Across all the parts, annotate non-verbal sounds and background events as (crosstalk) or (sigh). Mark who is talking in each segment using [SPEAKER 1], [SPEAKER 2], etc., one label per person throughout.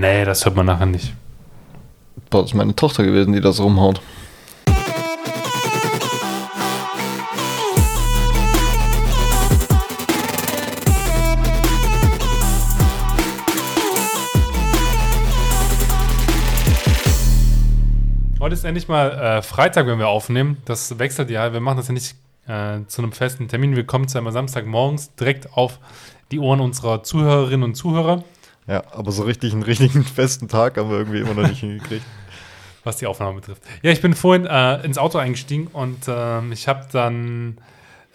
[SPEAKER 1] Nee, das hört man nachher nicht.
[SPEAKER 2] Boah, das ist meine Tochter gewesen, die das rumhaut.
[SPEAKER 1] Heute ist endlich mal äh, Freitag, wenn wir aufnehmen. Das wechselt ja. Wir machen das ja nicht äh, zu einem festen Termin. Wir kommen zu einmal Samstagmorgens direkt auf die Ohren unserer Zuhörerinnen und Zuhörer,
[SPEAKER 2] Ja, aber so richtig einen richtigen (laughs) festen Tag haben wir irgendwie immer noch nicht hingekriegt.
[SPEAKER 1] was die Aufnahme betrifft. Ja, ich bin vorhin äh, ins Auto eingestiegen und ähm, ich habe dann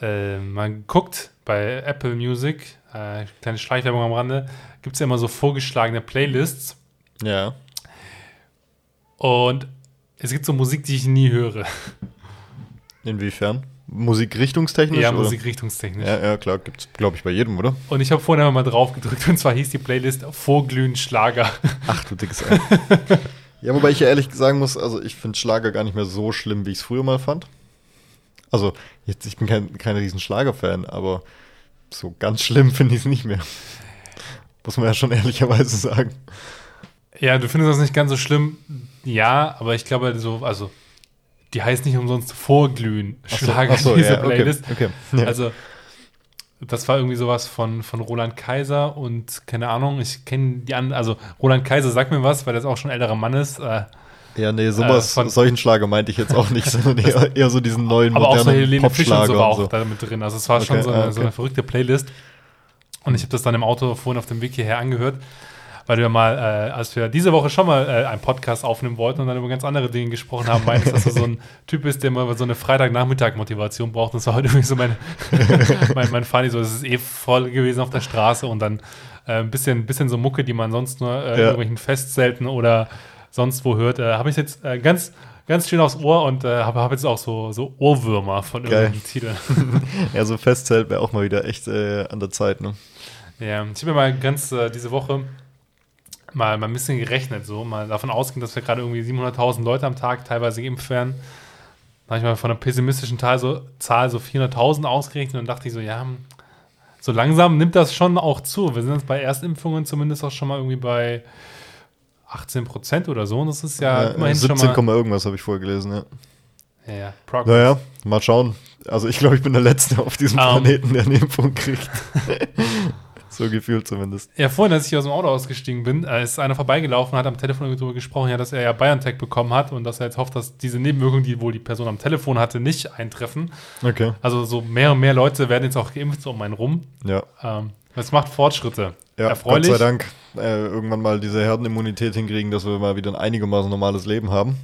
[SPEAKER 1] äh, mal geguckt bei Apple Music, äh, kleine Schleichwerbung am Rande, gibt es ja immer so vorgeschlagene Playlists
[SPEAKER 2] Ja.
[SPEAKER 1] und es gibt so Musik, die ich nie höre.
[SPEAKER 2] Inwiefern? Musikrichtungstechnisch?
[SPEAKER 1] Ja,
[SPEAKER 2] oder?
[SPEAKER 1] musikrichtungstechnisch.
[SPEAKER 2] Ja, ja, klar, gibt's, glaube ich, bei jedem, oder?
[SPEAKER 1] Und ich habe vorhin einmal mal drauf gedrückt und zwar hieß die Playlist Vorglühen Schlager.
[SPEAKER 2] Ach, du dickes Ei. ja, wobei ich ja ehrlich sagen muss, also ich finde Schlager gar nicht mehr so schlimm, wie ich es früher mal fand. Also, jetzt, ich bin kein, kein riesen Schlager-Fan, aber so ganz schlimm finde ich es nicht mehr. Muss man ja schon ehrlicherweise sagen.
[SPEAKER 1] Ja, du findest das nicht ganz so schlimm. Ja, aber ich glaube so, also die heißt nicht umsonst Vorglühen
[SPEAKER 2] so,
[SPEAKER 1] Schlager
[SPEAKER 2] ach so,
[SPEAKER 1] diese
[SPEAKER 2] ja, okay,
[SPEAKER 1] Playlist.
[SPEAKER 2] okay, ja.
[SPEAKER 1] Also das war irgendwie sowas von, von Roland Kaiser und keine Ahnung, ich kenne die anderen, also Roland Kaiser sagt mir was, weil das auch schon ein älterer Mann ist. Äh,
[SPEAKER 2] Ja, nee, sowas,
[SPEAKER 1] Äh, von-
[SPEAKER 2] solchen Schlager meinte ich jetzt auch nicht, sondern eher, eher so diesen neuen,
[SPEAKER 1] aber auch so
[SPEAKER 2] modernen
[SPEAKER 1] Helene Fisch und so war auch
[SPEAKER 2] so.
[SPEAKER 1] da mit drin. Also es war schon
[SPEAKER 2] Okay,
[SPEAKER 1] so eine,
[SPEAKER 2] ah,
[SPEAKER 1] so
[SPEAKER 2] okay.
[SPEAKER 1] eine verrückte Playlist. Und ich habe das dann im Auto vorhin auf dem Weg hierher angehört, weil wir mal, äh, als wir diese Woche schon mal äh, einen Podcast aufnehmen wollten und dann über ganz andere Dinge gesprochen haben, meintest, dass du so ein (laughs) Typ bist, der mal so eine Freitagnachmittag-Motivation braucht. Und das war heute irgendwie so mein, (laughs) mein, mein Funny, so es ist eh voll gewesen auf der Straße und dann äh, ein bisschen, bisschen so Mucke, die man sonst nur äh, in
[SPEAKER 2] Ja.
[SPEAKER 1] irgendwelchen Festzelten oder sonst wo hört, äh, habe ich jetzt äh, ganz, ganz schön aufs Ohr und äh, habe hab jetzt auch so, so Ohrwürmer von
[SPEAKER 2] Geil.
[SPEAKER 1] irgendwelchen Titeln. (laughs)
[SPEAKER 2] Ja, so Festzelt wäre auch mal wieder echt äh, an der Zeit, ne?
[SPEAKER 1] Ja, ich habe mir mal ganz äh, diese Woche mal, mal ein bisschen gerechnet, so mal davon ausgehen, dass wir gerade irgendwie 700.000 Leute am Tag teilweise geimpft werden. Da habe ich mal von einer pessimistischen Zahl so, Zahl so 400.000 ausgerechnet und dachte ich so, ja, hm, so langsam nimmt das schon auch zu. Wir sind jetzt bei Erstimpfungen zumindest auch schon mal irgendwie bei 18 Prozent oder so. Und das ist ja,
[SPEAKER 2] Ja,
[SPEAKER 1] immerhin
[SPEAKER 2] 17,
[SPEAKER 1] schon mal.
[SPEAKER 2] Irgendwas habe ich vorher gelesen, ja.
[SPEAKER 1] Ja, ja, Progress.
[SPEAKER 2] Naja, mal schauen. Also ich glaube, ich bin der Letzte auf diesem
[SPEAKER 1] Ähm.
[SPEAKER 2] Planeten, der eine Impfung kriegt. (laughs) so gefühlt zumindest.
[SPEAKER 1] Ja, vorhin, als ich aus dem Auto ausgestiegen bin, äh, ist einer vorbeigelaufen hat am Telefon darüber gesprochen, ja, dass er ja BioNTech bekommen hat und dass er jetzt hofft, dass diese Nebenwirkungen, die wohl die Person am Telefon hatte, nicht eintreffen.
[SPEAKER 2] Okay.
[SPEAKER 1] Also so mehr und mehr Leute werden jetzt auch geimpft so um einen rum.
[SPEAKER 2] Ja.
[SPEAKER 1] Ähm, das macht Fortschritte.
[SPEAKER 2] Ja,
[SPEAKER 1] Erfreulich.
[SPEAKER 2] Gott sei Dank äh, irgendwann mal diese Herdenimmunität hinkriegen, dass wir mal wieder ein einigermaßen normales Leben haben.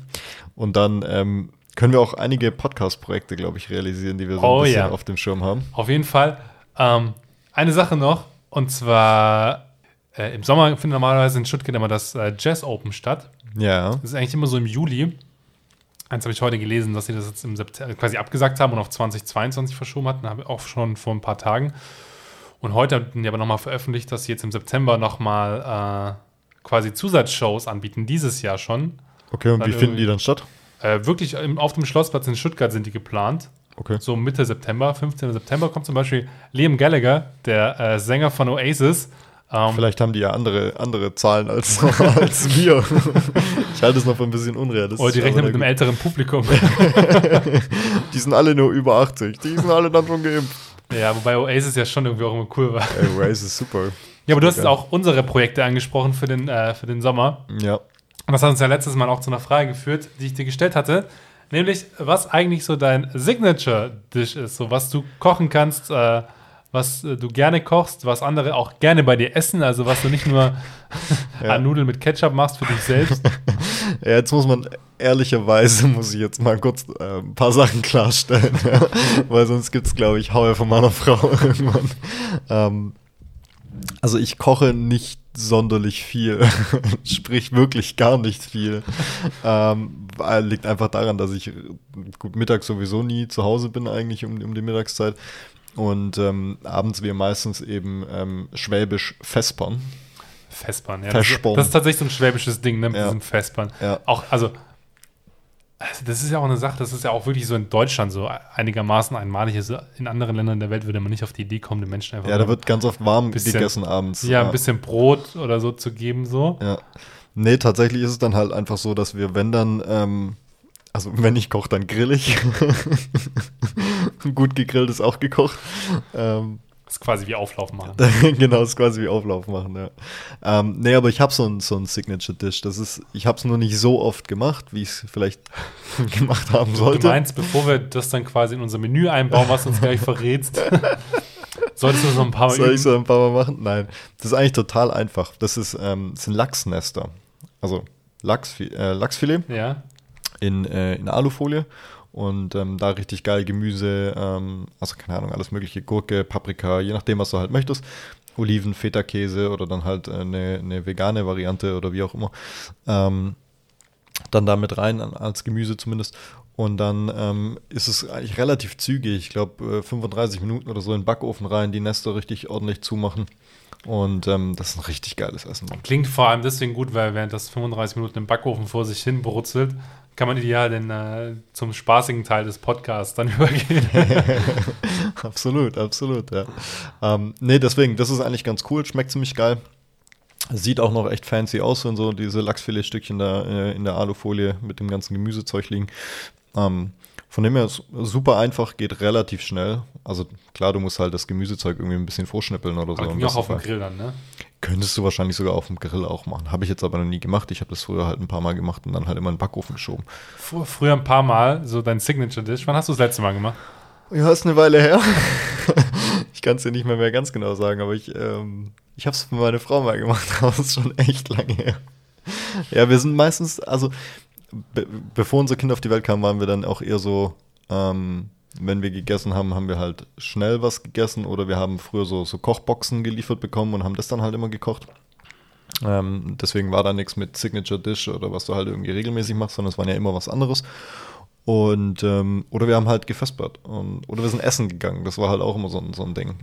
[SPEAKER 2] Und dann ähm, können wir auch einige Podcast-Projekte, glaube ich, realisieren, die wir so
[SPEAKER 1] Oh
[SPEAKER 2] ein bisschen
[SPEAKER 1] ja.
[SPEAKER 2] auf dem Schirm haben.
[SPEAKER 1] Auf jeden Fall. Ähm, eine Sache noch, und zwar äh, im Sommer findet normalerweise in Stuttgart immer das äh, Jazz Open statt.
[SPEAKER 2] Ja.
[SPEAKER 1] Das ist eigentlich immer so im Juli. Eins habe ich heute gelesen, dass sie das jetzt im September quasi abgesagt haben und auf 2022 verschoben hatten, habe ich auch schon vor ein paar Tagen. Und heute hatten die aber nochmal veröffentlicht, dass sie jetzt im September nochmal äh, quasi Zusatzshows anbieten, dieses Jahr schon.
[SPEAKER 2] Okay, und
[SPEAKER 1] Dann
[SPEAKER 2] wie finden die dann statt?
[SPEAKER 1] Äh, wirklich im, auf dem Schlossplatz in Stuttgart sind die geplant.
[SPEAKER 2] Okay.
[SPEAKER 1] So Mitte September, 15. September kommt zum Beispiel Liam Gallagher, der äh, Sänger von Oasis. Ähm,
[SPEAKER 2] Vielleicht haben die ja andere, andere Zahlen als, (laughs) als wir. (laughs) ich halte es noch für ein bisschen unrealistisch.
[SPEAKER 1] oder die rechnen mit einem älteren Publikum. (laughs)
[SPEAKER 2] Die sind alle nur über 80. Die sind alle dann schon geimpft.
[SPEAKER 1] ja, wobei Oasis ja schon irgendwie auch immer cool war.
[SPEAKER 2] Ey, ist super.
[SPEAKER 1] Ja, aber du hast jetzt auch unsere Projekte angesprochen für den, äh, für den Sommer.
[SPEAKER 2] Ja.
[SPEAKER 1] Und das hat uns ja letztes Mal auch zu einer Frage geführt, die ich dir gestellt hatte. Nämlich, was eigentlich so dein Signature-Dish ist. So, was du kochen kannst, äh, was äh, du gerne kochst, was andere auch gerne bei dir essen. Also, was du nicht nur (laughs)
[SPEAKER 2] Ja.
[SPEAKER 1] an Nudeln mit Ketchup machst für dich selbst. (laughs)
[SPEAKER 2] Ja, jetzt muss man ehrlicherweise, muss ich jetzt mal kurz äh, ein paar Sachen klarstellen, (laughs) ja, weil sonst gibt es, glaube ich, Haue von meiner Frau irgendwann. Ähm, also ich koche nicht sonderlich viel, (laughs) sprich wirklich gar nicht viel. (laughs) Ähm, liegt einfach daran, dass ich gut mittags sowieso nie zu Hause bin eigentlich um, um die Mittagszeit und ähm, abends wir meistens eben ähm, schwäbisch vespern.
[SPEAKER 1] Vespern, ja. Das, ist- das ist tatsächlich so ein schwäbisches Ding, ne, mit
[SPEAKER 2] Ja.
[SPEAKER 1] diesem Vespern.
[SPEAKER 2] Ja.
[SPEAKER 1] Auch, also, Also das ist ja auch eine Sache, das ist ja auch wirklich so in Deutschland so einigermaßen einmalig. Also in anderen Ländern der Welt würde man nicht auf die Idee kommen, den Menschen einfach
[SPEAKER 2] Ja, da wird ganz oft warm
[SPEAKER 1] Bisschen-
[SPEAKER 2] gegessen abends.
[SPEAKER 1] ja, ein bisschen Brot oder so zu geben, so.
[SPEAKER 2] Ja. Nee, tatsächlich ist es dann halt einfach so, dass wir, wenn dann, ähm, also wenn ich koche, dann grill ich. (laughs) Gut gegrillt ist auch gekocht. Ähm,
[SPEAKER 1] Das ist quasi wie Auflauf machen. (laughs)
[SPEAKER 2] genau, das ist quasi wie Auflauf machen, ja. Ähm, nee, aber ich habe so ein, so ein Signature-Dish. Das ist, ich habe es nur nicht so oft gemacht, wie ich es vielleicht (laughs) gemacht haben sollte.
[SPEAKER 1] Du meinst, bevor wir das dann quasi in unser Menü einbauen, was du uns gleich verrätst, (laughs) solltest du so ein paar Mal
[SPEAKER 2] Soll
[SPEAKER 1] üben.
[SPEAKER 2] ich so ein paar Mal machen? Nein. Das ist eigentlich total einfach. Das, ist, ähm, das sind Lachsnester. Also Lachsfi äh, Lachsfilet
[SPEAKER 1] Ja.
[SPEAKER 2] in, äh, in Alufolie und ähm, da richtig geil Gemüse, ähm, also keine Ahnung, alles mögliche, Gurke, Paprika, je nachdem, was du halt möchtest. Oliven, Feta-Käse oder dann halt äh, eine, eine vegane Variante oder wie auch immer. Ähm, dann da mit rein, als Gemüse zumindest. Und dann ähm, ist es eigentlich relativ zügig, ich glaube äh, 35 Minuten oder so in den Backofen rein, die Nester richtig ordentlich zumachen. Und ähm, das ist ein richtig geiles Essen.
[SPEAKER 1] Klingt vor allem deswegen gut, weil während das 35 Minuten im Backofen vor sich hin brutzelt, kann man ideal den, äh, zum spaßigen Teil des Podcasts dann (laughs) übergehen. (laughs)
[SPEAKER 2] absolut, absolut, ja. Ähm, nee, deswegen, das ist eigentlich ganz cool, schmeckt ziemlich geil. Sieht auch noch echt fancy aus, wenn so diese Lachsfiletstückchen da äh, in der Alufolie mit dem ganzen Gemüsezeug liegen. Ähm, von dem her ist super einfach, geht relativ schnell. Also klar, du musst halt das Gemüsezeug irgendwie ein bisschen vorschnippeln oder so.
[SPEAKER 1] Aber
[SPEAKER 2] im
[SPEAKER 1] ging auch auf dem
[SPEAKER 2] Fall.
[SPEAKER 1] Grill dann, ne?
[SPEAKER 2] Könntest du wahrscheinlich sogar auf dem Grill auch machen. Habe ich jetzt aber noch nie gemacht. Ich habe das früher halt ein paar Mal gemacht und dann halt immer in den Backofen geschoben.
[SPEAKER 1] Fr früher ein paar Mal, so dein Signature-Dish. Wann hast du das letzte Mal gemacht?
[SPEAKER 2] Ja, ist eine Weile her. (laughs) ich kann es dir nicht mehr, mehr ganz genau sagen, aber ich, ähm, ich habe es für meine Frau mal gemacht, (laughs) aber es ist schon echt lange her. Ja, wir sind meistens, also be bevor unser Kind auf die Welt kam, waren wir dann auch eher so, ähm, wenn wir gegessen haben, haben wir halt schnell was gegessen oder wir haben früher so, so Kochboxen geliefert bekommen und haben das dann halt immer gekocht. Ähm, deswegen war da nichts mit Signature Dish oder was du halt irgendwie regelmäßig machst, sondern es war ja immer was anderes. Und, ähm, oder wir haben halt gefespert. Und, oder wir sind essen gegangen. Das war halt auch immer so, ein- so ein Ding.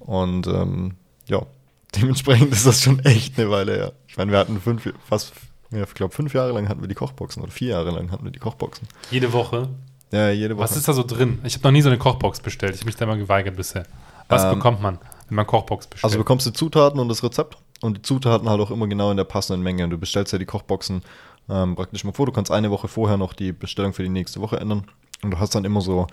[SPEAKER 2] Und ähm, ja, (laughs) dementsprechend ist das schon echt eine Weile her. Ich meine, wir hatten fünf, fast, ja, ich glaube, fünf Jahre lang hatten wir die Kochboxen oder vier Jahre lang hatten wir die Kochboxen.
[SPEAKER 1] Jede Woche.
[SPEAKER 2] Ja, jede Woche.
[SPEAKER 1] Was ist da so drin? Ich habe noch nie so eine Kochbox bestellt. Ich habe mich da mal geweigert bisher. Was
[SPEAKER 2] Ähm,
[SPEAKER 1] bekommt man, wenn man Kochbox bestellt?
[SPEAKER 2] Also du bekommst die Zutaten und das Rezept und die Zutaten halt auch immer genau in der passenden Menge. Und du bestellst ja die Kochboxen ähm, praktisch mal vor. Du kannst eine Woche vorher noch die Bestellung für die nächste Woche ändern. Und du hast dann immer so,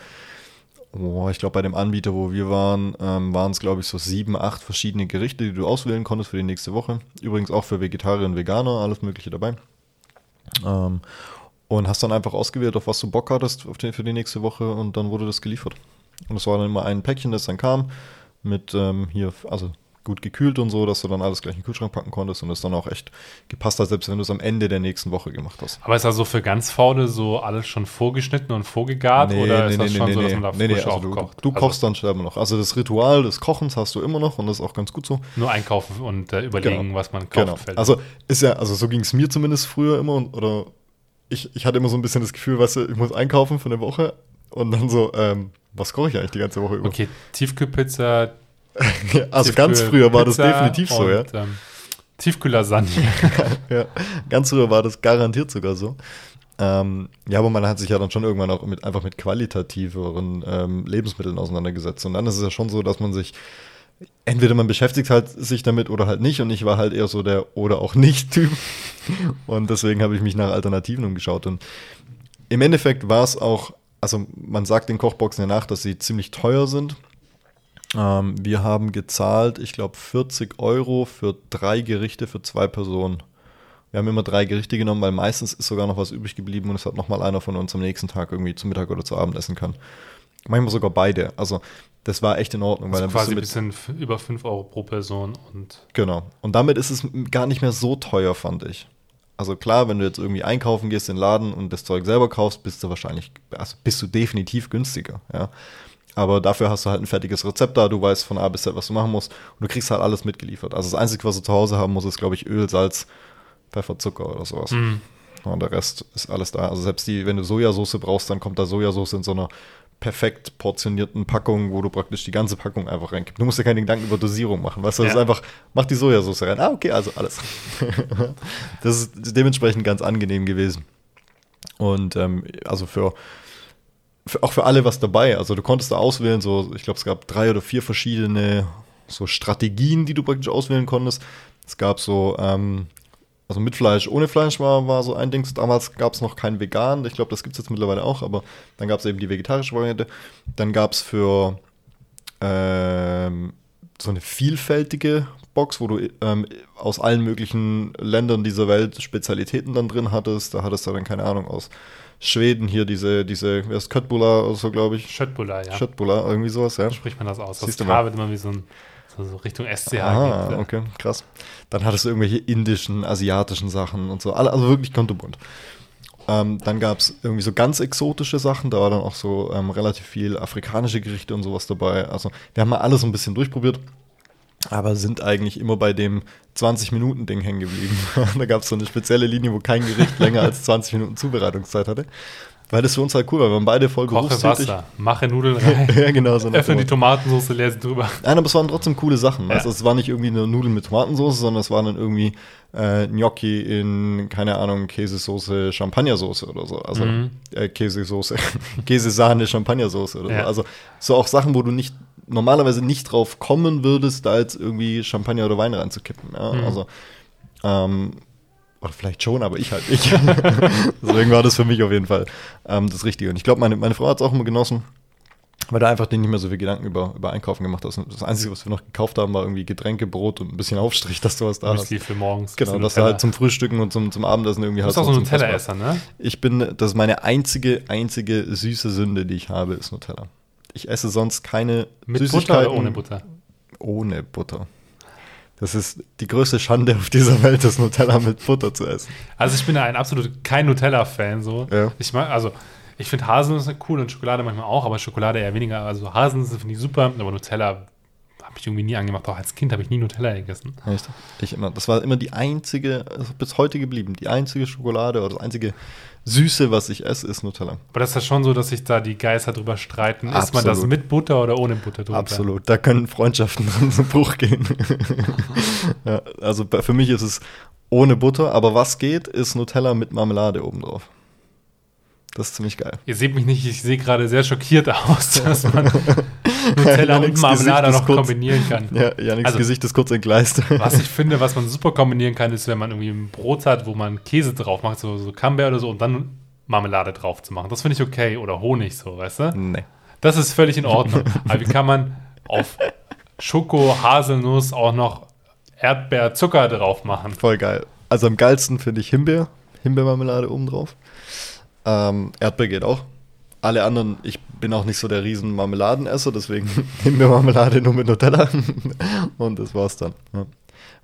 [SPEAKER 2] oh, ich glaube bei dem Anbieter, wo wir waren, ähm, waren es glaube ich so sieben, acht verschiedene Gerichte, die du auswählen konntest für die nächste Woche. Übrigens auch für Vegetarier und Veganer, alles mögliche dabei. Ähm, und hast dann einfach ausgewählt, auf was du Bock hattest die, für die nächste Woche und dann wurde das geliefert. Und es war dann immer ein Päckchen, das dann kam, mit ähm, hier, also gut gekühlt und so, dass du dann alles gleich in den Kühlschrank packen konntest und es dann auch echt gepasst hat, selbst wenn du es am Ende der nächsten Woche gemacht hast.
[SPEAKER 1] Aber ist also für ganz Faule so alles schon vorgeschnitten und vorgegart? oder ist das schon so, dass man da
[SPEAKER 2] nee, nee,
[SPEAKER 1] frisch
[SPEAKER 2] also du,
[SPEAKER 1] aufkocht?
[SPEAKER 2] du
[SPEAKER 1] Also
[SPEAKER 2] kochst dann selber noch. Also das Ritual des Kochens hast du immer noch und das ist auch ganz gut so.
[SPEAKER 1] Nur einkaufen und äh, überlegen,
[SPEAKER 2] Genau.
[SPEAKER 1] was man kauft.
[SPEAKER 2] Genau.
[SPEAKER 1] fällt.
[SPEAKER 2] Also ist ja, also so ging es mir zumindest früher immer und, oder ich, ich hatte immer so ein bisschen das Gefühl, weißt du, ich muss einkaufen für eine Woche und dann so, ähm, was koche ich eigentlich die ganze Woche über?
[SPEAKER 1] okay, Tiefkühlpizza. (laughs)
[SPEAKER 2] also
[SPEAKER 1] Tiefkühl-
[SPEAKER 2] ganz früher war das
[SPEAKER 1] Pizza
[SPEAKER 2] definitiv so, ja.
[SPEAKER 1] und, Ähm, Tiefkühllasagne. (laughs)
[SPEAKER 2] ja. Ganz früher war das garantiert sogar so. Ähm, ja, aber man hat sich ja dann schon irgendwann auch mit, einfach mit qualitativeren ähm, Lebensmitteln auseinandergesetzt. Und dann ist es ja schon so, dass man sich, entweder man beschäftigt halt sich damit oder halt nicht. Und ich war halt eher so der oder auch nicht-Typ. Und deswegen habe ich mich nach Alternativen umgeschaut. Und im Endeffekt war es auch, also man sagt den Kochboxen ja nach, dass sie ziemlich teuer sind. Ähm, wir haben gezahlt, ich glaube, 40 Euro für drei Gerichte für zwei Personen. Wir haben immer drei Gerichte genommen, weil meistens ist sogar noch was übrig geblieben und es hat nochmal einer von uns am nächsten Tag irgendwie zu Mittag oder zu Abend essen kann. Manchmal sogar beide. Also das war echt in Ordnung.
[SPEAKER 1] Also
[SPEAKER 2] bist
[SPEAKER 1] quasi ein bisschen über 5 Euro pro Person. Und
[SPEAKER 2] Genau. Und damit ist es gar nicht mehr so teuer, fand ich. Also klar, wenn du jetzt irgendwie einkaufen gehst in den Laden und das Zeug selber kaufst, bist du wahrscheinlich, also bist du definitiv günstiger, ja. Aber dafür hast du halt ein fertiges Rezept da, du weißt von A bis Z, was du machen musst und du kriegst halt alles mitgeliefert. Also das Einzige, was du zu Hause haben musst, ist, glaube ich, Öl, Salz, Pfeffer, Zucker oder sowas.
[SPEAKER 1] Mhm.
[SPEAKER 2] Und der Rest ist alles da. Also selbst die, wenn du Sojasauce brauchst, dann kommt da Sojasauce in so einer perfekt portionierten Packung, wo du praktisch die ganze Packung einfach reingibst. Du musst dir keine Gedanken über Dosierung machen, weißt du? Das
[SPEAKER 1] Ja.
[SPEAKER 2] ist einfach, mach die Sojasauce rein. Ah, okay, also alles. (laughs) das ist dementsprechend ganz angenehm gewesen. Und ähm, also für, für, auch für alle was dabei. Also du konntest da auswählen, so, ich glaube, es gab drei oder vier verschiedene so Strategien, die du praktisch auswählen konntest. Es gab so, ähm, also mit Fleisch, ohne Fleisch war, war so ein Ding. Damals gab es noch kein Vegan. Ich glaube, das gibt es jetzt mittlerweile auch, aber dann gab es eben die vegetarische Variante. Dann gab es für ähm, so eine vielfältige Box, wo du ähm, aus allen möglichen Ländern dieser Welt Spezialitäten dann drin hattest. Da hattest du dann, keine Ahnung, aus Schweden hier diese, diese, wer ist Köttbullar oder so, glaube ich.
[SPEAKER 1] Schöttbullar, ja.
[SPEAKER 2] Schöttbullar, irgendwie sowas, ja.
[SPEAKER 1] Spricht man das aus.
[SPEAKER 2] Siehst
[SPEAKER 1] das. K wird immer wie so ein so, Richtung SCH
[SPEAKER 2] Ah,
[SPEAKER 1] geht.
[SPEAKER 2] okay, krass. Dann hattest du irgendwelche indischen, asiatischen Sachen und so. Also wirklich kontobunt. Ähm, dann gab es irgendwie so ganz exotische Sachen. Da war dann auch so ähm, relativ viel afrikanische Gerichte und sowas dabei. Also wir haben mal alles so ein bisschen durchprobiert. Aber sind eigentlich immer bei dem 20-Minuten-Ding hängen geblieben. (laughs) da gab es so eine spezielle Linie, wo kein Gericht länger als 20 Minuten Zubereitungszeit hatte. Weil das für uns halt cool war. Wir waren beide voll
[SPEAKER 1] Koche. Wasser, mache Nudeln (laughs) rein,
[SPEAKER 2] ja, genau. So
[SPEAKER 1] öffne die Tomatensauce, leer sie drüber.
[SPEAKER 2] Nein, aber es waren trotzdem coole Sachen.
[SPEAKER 1] Ja.
[SPEAKER 2] Also es war nicht irgendwie eine Nudeln mit Tomatensauce, sondern es waren dann irgendwie äh, Gnocchi in, keine Ahnung, Käsesoße, Champagnersoße oder so. Also
[SPEAKER 1] Mhm.
[SPEAKER 2] äh, Käsesoße, (laughs) Käsesahne, Champagnersoße oder
[SPEAKER 1] Ja.
[SPEAKER 2] so. Also so auch Sachen, wo du nicht normalerweise nicht drauf kommen würdest, da jetzt irgendwie Champagner oder Wein reinzukippen. Ja?
[SPEAKER 1] Mhm.
[SPEAKER 2] Also ähm, oder vielleicht schon, aber ich halt nicht. (laughs) Deswegen war das für mich auf jeden Fall ähm, das Richtige. Und ich glaube, meine, meine Frau hat es auch immer genossen, weil da einfach nicht mehr so viel Gedanken über, über Einkaufen gemacht hast. Und Das Einzige, was wir noch gekauft haben, war irgendwie Getränke, Brot und ein bisschen Aufstrich, dass du was da hast.
[SPEAKER 1] Müsli für morgens.
[SPEAKER 2] Genau, dass du halt zum Frühstücken und zum, zum Abendessen irgendwie
[SPEAKER 1] Du
[SPEAKER 2] hast.
[SPEAKER 1] bist auch so. Nutella-Esser, ne?
[SPEAKER 2] Ich bin, das ist meine einzige, einzige süße Sünde, die ich habe, ist Nutella. Ich esse sonst keine
[SPEAKER 1] Mit
[SPEAKER 2] Süßigkeiten
[SPEAKER 1] Butter oder ohne Butter?
[SPEAKER 2] ohne Butter. Das ist die größte Schande auf dieser Welt, das Nutella mit Butter zu essen.
[SPEAKER 1] Also ich bin ein absolut kein Nutella-Fan so.
[SPEAKER 2] Ja.
[SPEAKER 1] Ich mag, also ich finde Haselnüsse cool und Schokolade manchmal auch, aber Schokolade eher weniger. Also Haselnüsse finde ich super, aber Nutella habe ich irgendwie nie angemacht. Auch als Kind habe ich nie Nutella gegessen.
[SPEAKER 2] Echt? Ich immer. Das war immer die einzige, also bis heute geblieben, die einzige Schokolade oder das einzige Süße, was ich esse, ist Nutella.
[SPEAKER 1] Aber das ist ja schon so, dass sich da die Geister drüber streiten. Isst man das
[SPEAKER 2] Absolut.
[SPEAKER 1] mit Butter oder ohne Butter drüber?
[SPEAKER 2] Absolut. Da können Freundschaften (laughs) dran zu Bruch gehen. (laughs) ja, also für mich ist es ohne Butter, aber was geht, ist Nutella mit Marmelade obendrauf. Das ist ziemlich geil.
[SPEAKER 1] Ihr seht mich nicht, ich sehe gerade sehr schockiert aus, (laughs) dass man Nutella und Marmelade noch
[SPEAKER 2] kurz-
[SPEAKER 1] kombinieren kann.
[SPEAKER 2] Ja, Janiks
[SPEAKER 1] Also-
[SPEAKER 2] Gesicht ist kurz entgleist.
[SPEAKER 1] Was ich finde, was man super kombinieren kann, ist, wenn man irgendwie ein Brot hat, wo man Käse drauf macht, so, so Camembert oder so, und dann Marmelade drauf zu machen. Das finde ich okay. Oder Honig so, weißt du?
[SPEAKER 2] nee.
[SPEAKER 1] Das ist völlig in Ordnung. Aber wie kann man auf Schoko, Haselnuss auch noch Erdbeer, Zucker drauf machen?
[SPEAKER 2] Voll geil. Also am geilsten finde ich Himbeer. Himbeermarmelade obendrauf. Ähm, Erdbeer geht auch. Alle anderen, ich bin auch nicht so der riesen Marmeladenesser, deswegen (laughs) Himbeermarmelade nur mit Nutella. (laughs) Und das war's dann. Ja.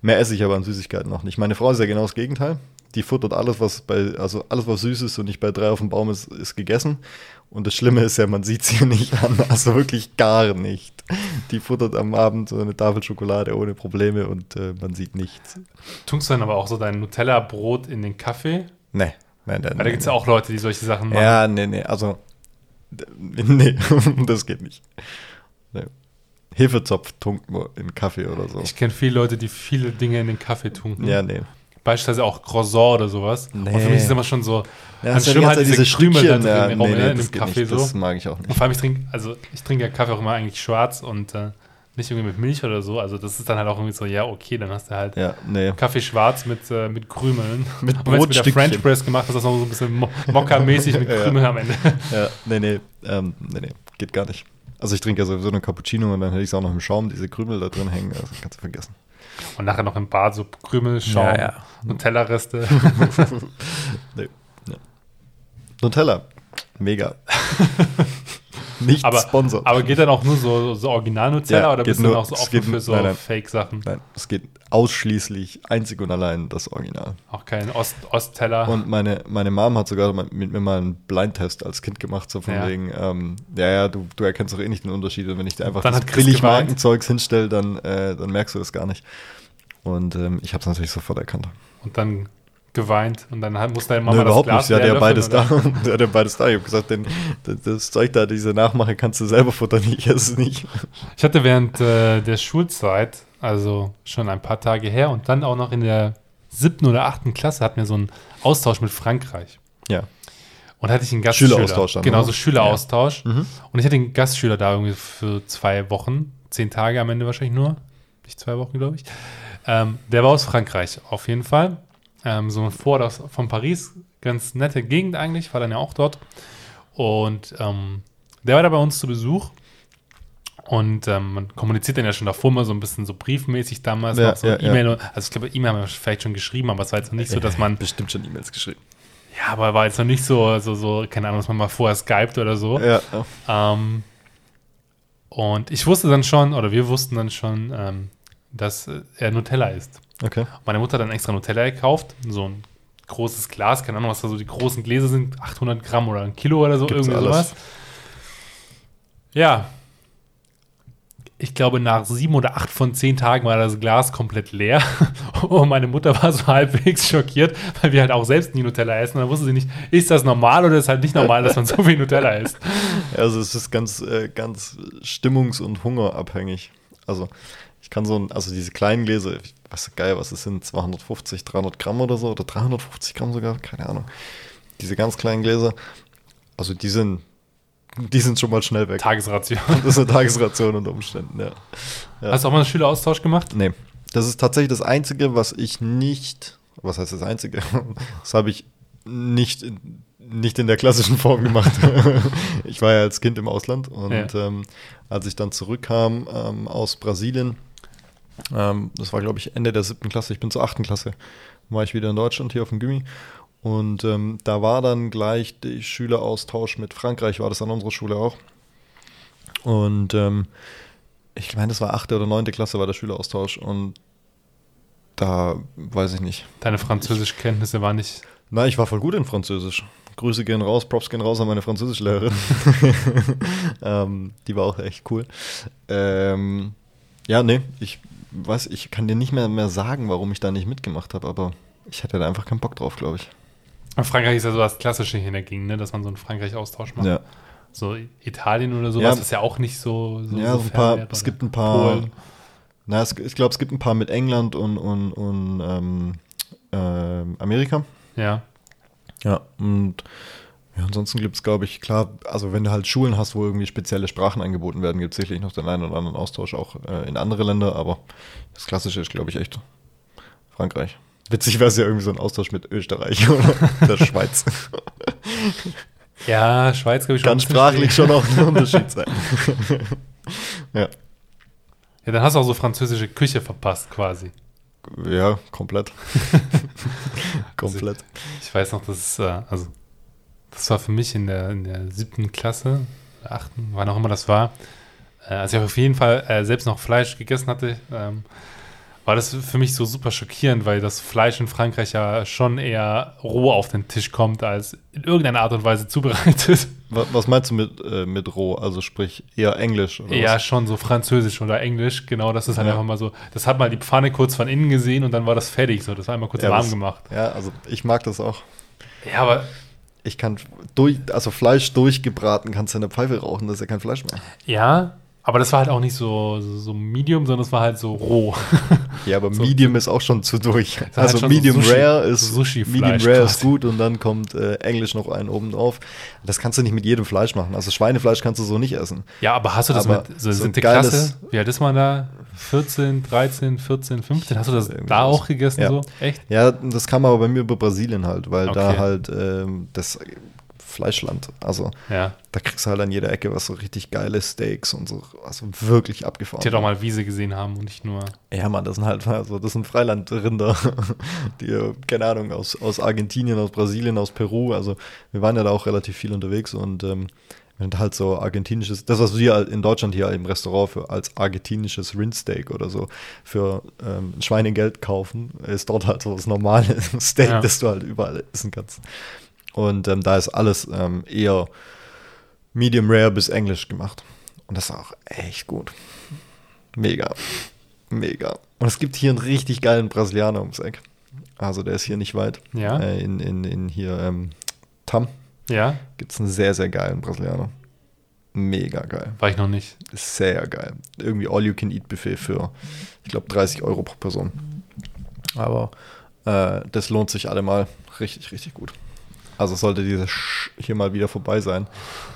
[SPEAKER 2] Mehr esse ich aber an Süßigkeiten noch nicht. Meine Frau ist ja genau das Gegenteil. Die futtert alles, was bei, also alles, was süß ist und nicht bei drei auf dem Baum ist, ist gegessen. Und das Schlimme ist ja, man sieht sie nicht an. (laughs) Also wirklich gar nicht. Die futtert am Abend so eine Tafel Schokolade ohne Probleme und äh, man sieht nichts.
[SPEAKER 1] Tunkst du dann aber auch so dein Nutella-Brot in den Kaffee?
[SPEAKER 2] Nee. Nein,
[SPEAKER 1] Weil da gibt es ja auch Leute, die solche Sachen machen.
[SPEAKER 2] Ja, nee, nee, also. (laughs) Nee, (laughs) das geht nicht. Nee. Hefezopf tunkt man in Kaffee oder so.
[SPEAKER 1] Ich kenne viele Leute, die viele Dinge in den Kaffee tunken.
[SPEAKER 2] ja, nee.
[SPEAKER 1] Beispielsweise auch Croissant oder sowas.
[SPEAKER 2] Nee.
[SPEAKER 1] Und für mich ist es immer schon so,
[SPEAKER 2] Ja, ja
[SPEAKER 1] schlimm halt diese
[SPEAKER 2] Zeit
[SPEAKER 1] Krümel da drin
[SPEAKER 2] ja, nee, nee,
[SPEAKER 1] ne, in
[SPEAKER 2] das
[SPEAKER 1] dem Kaffee
[SPEAKER 2] nicht,
[SPEAKER 1] so.
[SPEAKER 2] Das mag ich auch
[SPEAKER 1] Und
[SPEAKER 2] nicht.
[SPEAKER 1] vor allem, ich trinke, also ich trinke ja Kaffee auch immer eigentlich schwarz und äh, nicht irgendwie mit Milch oder so. Also das ist dann halt auch irgendwie so, ja, okay, dann hast du halt
[SPEAKER 2] Ja, nee.
[SPEAKER 1] Kaffee schwarz mit, äh, mit Krümeln.
[SPEAKER 2] Mit
[SPEAKER 1] Und wenn mit der. French Press gemacht hast, das noch so ein bisschen mo mockermäßig mit (laughs)
[SPEAKER 2] Ja.
[SPEAKER 1] Krümeln am Ende.
[SPEAKER 2] Ja, nee, nee, ähm, nee, nee, geht gar nicht. Also ich trinke ja sowieso einen Cappuccino und dann hätte ich es auch noch im Schaum, diese Krümel da drin hängen, also kannst du vergessen.
[SPEAKER 1] Und nachher noch im Bad so Krümel, Schaum,
[SPEAKER 2] Ja, ja.
[SPEAKER 1] Nutella-Reste. (laughs) (laughs)
[SPEAKER 2] Nee. Ja. Nutella, mega. Nicht
[SPEAKER 1] aber,
[SPEAKER 2] Sponsor.
[SPEAKER 1] aber geht dann auch nur so, so Original-Nutella
[SPEAKER 2] Ja,
[SPEAKER 1] oder bist du dann
[SPEAKER 2] nur-
[SPEAKER 1] auch so offen
[SPEAKER 2] geht-
[SPEAKER 1] für so. Fake-Sachen?
[SPEAKER 2] Nein, es geht ausschließlich einzig und allein das Original.
[SPEAKER 1] Auch kein Ost Ostteller.
[SPEAKER 2] Und meine, meine Mom hat sogar mit mir mal einen Blindtest als Kind gemacht, so von
[SPEAKER 1] Ja.
[SPEAKER 2] wegen, ähm, ja, ja, du, du erkennst doch eh nicht den Unterschied. Und wenn ich dir einfach
[SPEAKER 1] Dann
[SPEAKER 2] das Billigmarkenzeugs hinstelle, dann, äh, dann merkst du das gar nicht. Und ähm, ich habe es natürlich sofort erkannt.
[SPEAKER 1] und dann geweint und dann hat- muss deine
[SPEAKER 2] Nö,
[SPEAKER 1] Mama
[SPEAKER 2] überhaupt
[SPEAKER 1] das Glas
[SPEAKER 2] nicht. Sie hat ja beides
[SPEAKER 1] löffeln,
[SPEAKER 2] da. Sie hat ja beides da. Ich habe gesagt, den, das, Zeug da, diese Nachmache, kannst du selber futtern. Ich esse es nicht.
[SPEAKER 1] oder? Ich hatte während äh, der Schulzeit, also schon ein paar Tage her und dann auch noch in der siebten oder achten Klasse, hatten wir so einen Austausch mit Frankreich.
[SPEAKER 2] Ja.
[SPEAKER 1] Und hatte ich einen Gastschüler.
[SPEAKER 2] Schüleraustausch dann,
[SPEAKER 1] Genau,
[SPEAKER 2] oder?
[SPEAKER 1] so Schüleraustausch.
[SPEAKER 2] Mhm.
[SPEAKER 1] Und ich hatte einen Gastschüler da irgendwie für zwei Wochen, zehn Tage am Ende wahrscheinlich nur. Nicht zwei Wochen, glaube ich. Ähm, der war aus Frankreich, auf jeden Fall. Ähm, so ein aus- von Paris. Ganz nette Gegend eigentlich, war dann ja auch dort. Und ähm, der war da bei uns zu Besuch. Und ähm, man kommuniziert dann ja schon davor mal so ein bisschen so briefmäßig damals
[SPEAKER 2] Ja,
[SPEAKER 1] so
[SPEAKER 2] ja, ja.
[SPEAKER 1] E-Mail. Also ich glaube, E-Mail haben wir vielleicht schon geschrieben, aber es war jetzt noch nicht so, dass man (laughs)
[SPEAKER 2] Bestimmt schon E-Mails geschrieben.
[SPEAKER 1] ja, aber war jetzt noch nicht so, so, so, keine Ahnung, dass man mal vorher skypt oder so.
[SPEAKER 2] Ja, ja.
[SPEAKER 1] Ähm, und ich wusste dann schon, oder wir wussten dann schon, ähm, dass äh, er Nutella isst.
[SPEAKER 2] Okay.
[SPEAKER 1] Meine Mutter hat dann extra Nutella gekauft, so ein großes Glas, keine Ahnung, was da so die großen Gläser sind, 800 Gramm oder ein Kilo oder so,
[SPEAKER 2] Gibt's
[SPEAKER 1] irgendwie
[SPEAKER 2] alles.
[SPEAKER 1] sowas. Ja. Ich glaube, nach sieben oder acht von zehn Tagen war das Glas komplett leer. (laughs) Und meine Mutter war so (laughs) halbwegs schockiert, weil wir halt auch selbst nie Nutella essen. Und dann wusste sie nicht, ist das normal oder ist halt nicht normal, dass man so viel Nutella isst. (laughs)
[SPEAKER 2] Also es ist ganz, äh, ganz stimmungs- und hungerabhängig. Also ich kann so ein, also diese kleinen Gläser, ich weiß geil, was es sind, 250, 300 Gramm oder so, oder 350 Gramm sogar, keine Ahnung. Diese ganz kleinen Gläser, also die sind, die sind schon mal schnell weg.
[SPEAKER 1] Tagesration. (laughs)
[SPEAKER 2] Das ist eine Tagesration unter Umständen, ja. Ja.
[SPEAKER 1] Hast du auch mal einen Schüleraustausch gemacht?
[SPEAKER 2] Nee, das ist tatsächlich das Einzige, was ich nicht, was heißt das Einzige? (laughs) Das habe ich nicht in, nicht in der klassischen Form gemacht. (laughs) ich war ja als Kind im Ausland und
[SPEAKER 1] Ja.
[SPEAKER 2] ähm, als ich dann zurückkam ähm, aus Brasilien, ähm, das war glaube ich Ende der siebten Klasse, ich bin zur achten Klasse, war ich wieder in Deutschland hier auf dem Gimmi. Und ähm, da war dann gleich der Schüleraustausch mit Frankreich, war das an unserer Schule auch. Und ähm, ich meine, das war achte oder neunte Klasse, war der Schüleraustausch. Und da weiß ich nicht.
[SPEAKER 1] Deine Französischkenntnisse waren nicht.
[SPEAKER 2] Na, ich war voll gut in Französisch. Grüße gehen raus, Props gehen raus an meine Französischlehrerin. (laughs) (laughs) ähm, die war auch echt cool. Ähm, ja, nee, ich weiß, ich kann dir nicht mehr, mehr sagen, warum ich da nicht mitgemacht habe, aber ich hatte da einfach keinen Bock drauf, glaube ich.
[SPEAKER 1] Frankreich ist ja so das Klassische hier dagegen, ne? dass man so einen Frankreich-Austausch macht.
[SPEAKER 2] Ja,
[SPEAKER 1] So Italien oder sowas
[SPEAKER 2] Ja.
[SPEAKER 1] ist ja auch nicht so. so
[SPEAKER 2] ja
[SPEAKER 1] so
[SPEAKER 2] ein paar, es gibt ein paar,
[SPEAKER 1] Polen.
[SPEAKER 2] na, es, ich glaube, es gibt ein paar mit England und, und, und ähm, ähm, Amerika.
[SPEAKER 1] Ja.
[SPEAKER 2] Ja, und ja, ansonsten gibt es, glaube ich, klar, also wenn du halt Schulen hast, wo irgendwie spezielle Sprachen angeboten werden, gibt es sicherlich noch den einen oder anderen Austausch auch äh, in andere Länder, aber das Klassische ist, glaube ich, echt Frankreich. Witzig wäre es ja irgendwie so ein Austausch mit Österreich oder (laughs) der Schweiz.
[SPEAKER 1] Ja, Schweiz, glaube ich,
[SPEAKER 2] Kann sprachlich schon auch ein Unterschied sein. (laughs) ja.
[SPEAKER 1] Ja, dann hast du auch so französische Küche verpasst, quasi.
[SPEAKER 2] ja, komplett. (laughs) komplett.
[SPEAKER 1] Ich weiß noch, dass, äh, also, das war für mich in der, in der siebten Klasse, achten, wann auch immer das war, äh, als ich auf jeden Fall äh, selbst noch Fleisch gegessen hatte, ähm, war das für mich so super schockierend, weil das Fleisch in Frankreich ja schon eher roh auf den Tisch kommt, als in irgendeiner Art und Weise (laughs) zubereitet.
[SPEAKER 2] Was, was meinst du mit, äh, mit roh? Also sprich eher Englisch oder
[SPEAKER 1] Ja,
[SPEAKER 2] was?
[SPEAKER 1] schon so französisch oder englisch, genau, das ist halt
[SPEAKER 2] Ja.
[SPEAKER 1] einfach mal so, das hat mal die Pfanne kurz von innen gesehen und dann war das fertig, so, das war einmal kurz
[SPEAKER 2] Ja,
[SPEAKER 1] warm
[SPEAKER 2] das-
[SPEAKER 1] gemacht.
[SPEAKER 2] Ja, also ich mag das auch.
[SPEAKER 1] Ja, aber
[SPEAKER 2] Ich kann durch, also Fleisch durchgebraten kannst du in der Pfeife rauchen, das ist ja kein Fleisch mehr.
[SPEAKER 1] Ja, aber das war halt auch nicht so, so, so medium, sondern es war halt so roh. (laughs)
[SPEAKER 2] Ja, aber
[SPEAKER 1] So.
[SPEAKER 2] Medium ist auch schon zu durch.
[SPEAKER 1] halt
[SPEAKER 2] Also
[SPEAKER 1] so
[SPEAKER 2] Medium
[SPEAKER 1] Sushi-
[SPEAKER 2] Rare ist
[SPEAKER 1] so Sushi-Fleisch
[SPEAKER 2] Medium Rare ist
[SPEAKER 1] quasi.
[SPEAKER 2] gut und dann kommt äh, Englisch noch einen oben drauf. Das kannst du nicht mit jedem Fleisch machen. Also Schweinefleisch kannst du so nicht essen.
[SPEAKER 1] Ja, aber hast du das
[SPEAKER 2] Aber
[SPEAKER 1] mit so
[SPEAKER 2] so
[SPEAKER 1] siebte Klasse? Wie alt ist man da? 14, 13, 14, 15? Hast du das
[SPEAKER 2] Irgendwie
[SPEAKER 1] da auch gegessen
[SPEAKER 2] Ja.
[SPEAKER 1] so? Echt?
[SPEAKER 2] Ja, das kam aber bei mir über Brasilien halt, weil da
[SPEAKER 1] Okay.
[SPEAKER 2] halt ähm, das Fleischland, also
[SPEAKER 1] Ja.
[SPEAKER 2] da kriegst du halt an jeder Ecke was so richtig geile Steaks und so, also wirklich abgefahren.
[SPEAKER 1] Die auch mal Wiese gesehen haben und nicht nur.
[SPEAKER 2] Ja, Mann, das sind halt, also das sind Freilandrinder, (laughs) die, äh, keine Ahnung, aus, aus Argentinien, aus Brasilien, aus Peru, also wir waren ja da auch relativ viel unterwegs und ähm, wenn du halt so argentinisches, das, was wir halt in Deutschland hier im Restaurant für als argentinisches Rindsteak oder so für ähm, Schweinegeld kaufen, ist dort halt so das normale (laughs) Steak,
[SPEAKER 1] Ja.
[SPEAKER 2] das du halt überall essen kannst. Und ähm, da ist alles ähm, eher Medium Rare bis Englisch gemacht. Und das ist auch echt gut. Mega. Mega. Und es gibt hier einen richtig geilen Brasilianer ums Eck. Also der ist hier nicht weit.
[SPEAKER 1] Ja.
[SPEAKER 2] Äh, in, in, in hier ähm, Tam
[SPEAKER 1] Ja,
[SPEAKER 2] gibt es einen sehr, sehr geilen Brasilianer. Mega geil.
[SPEAKER 1] war ich noch nicht.
[SPEAKER 2] Ist sehr geil. Irgendwie All-You-Can-Eat-Buffet für, ich glaube, 30 Euro pro Person. Aber äh, das lohnt sich allemal. Richtig, richtig gut. Also sollte dieses Sch hier mal wieder vorbei sein,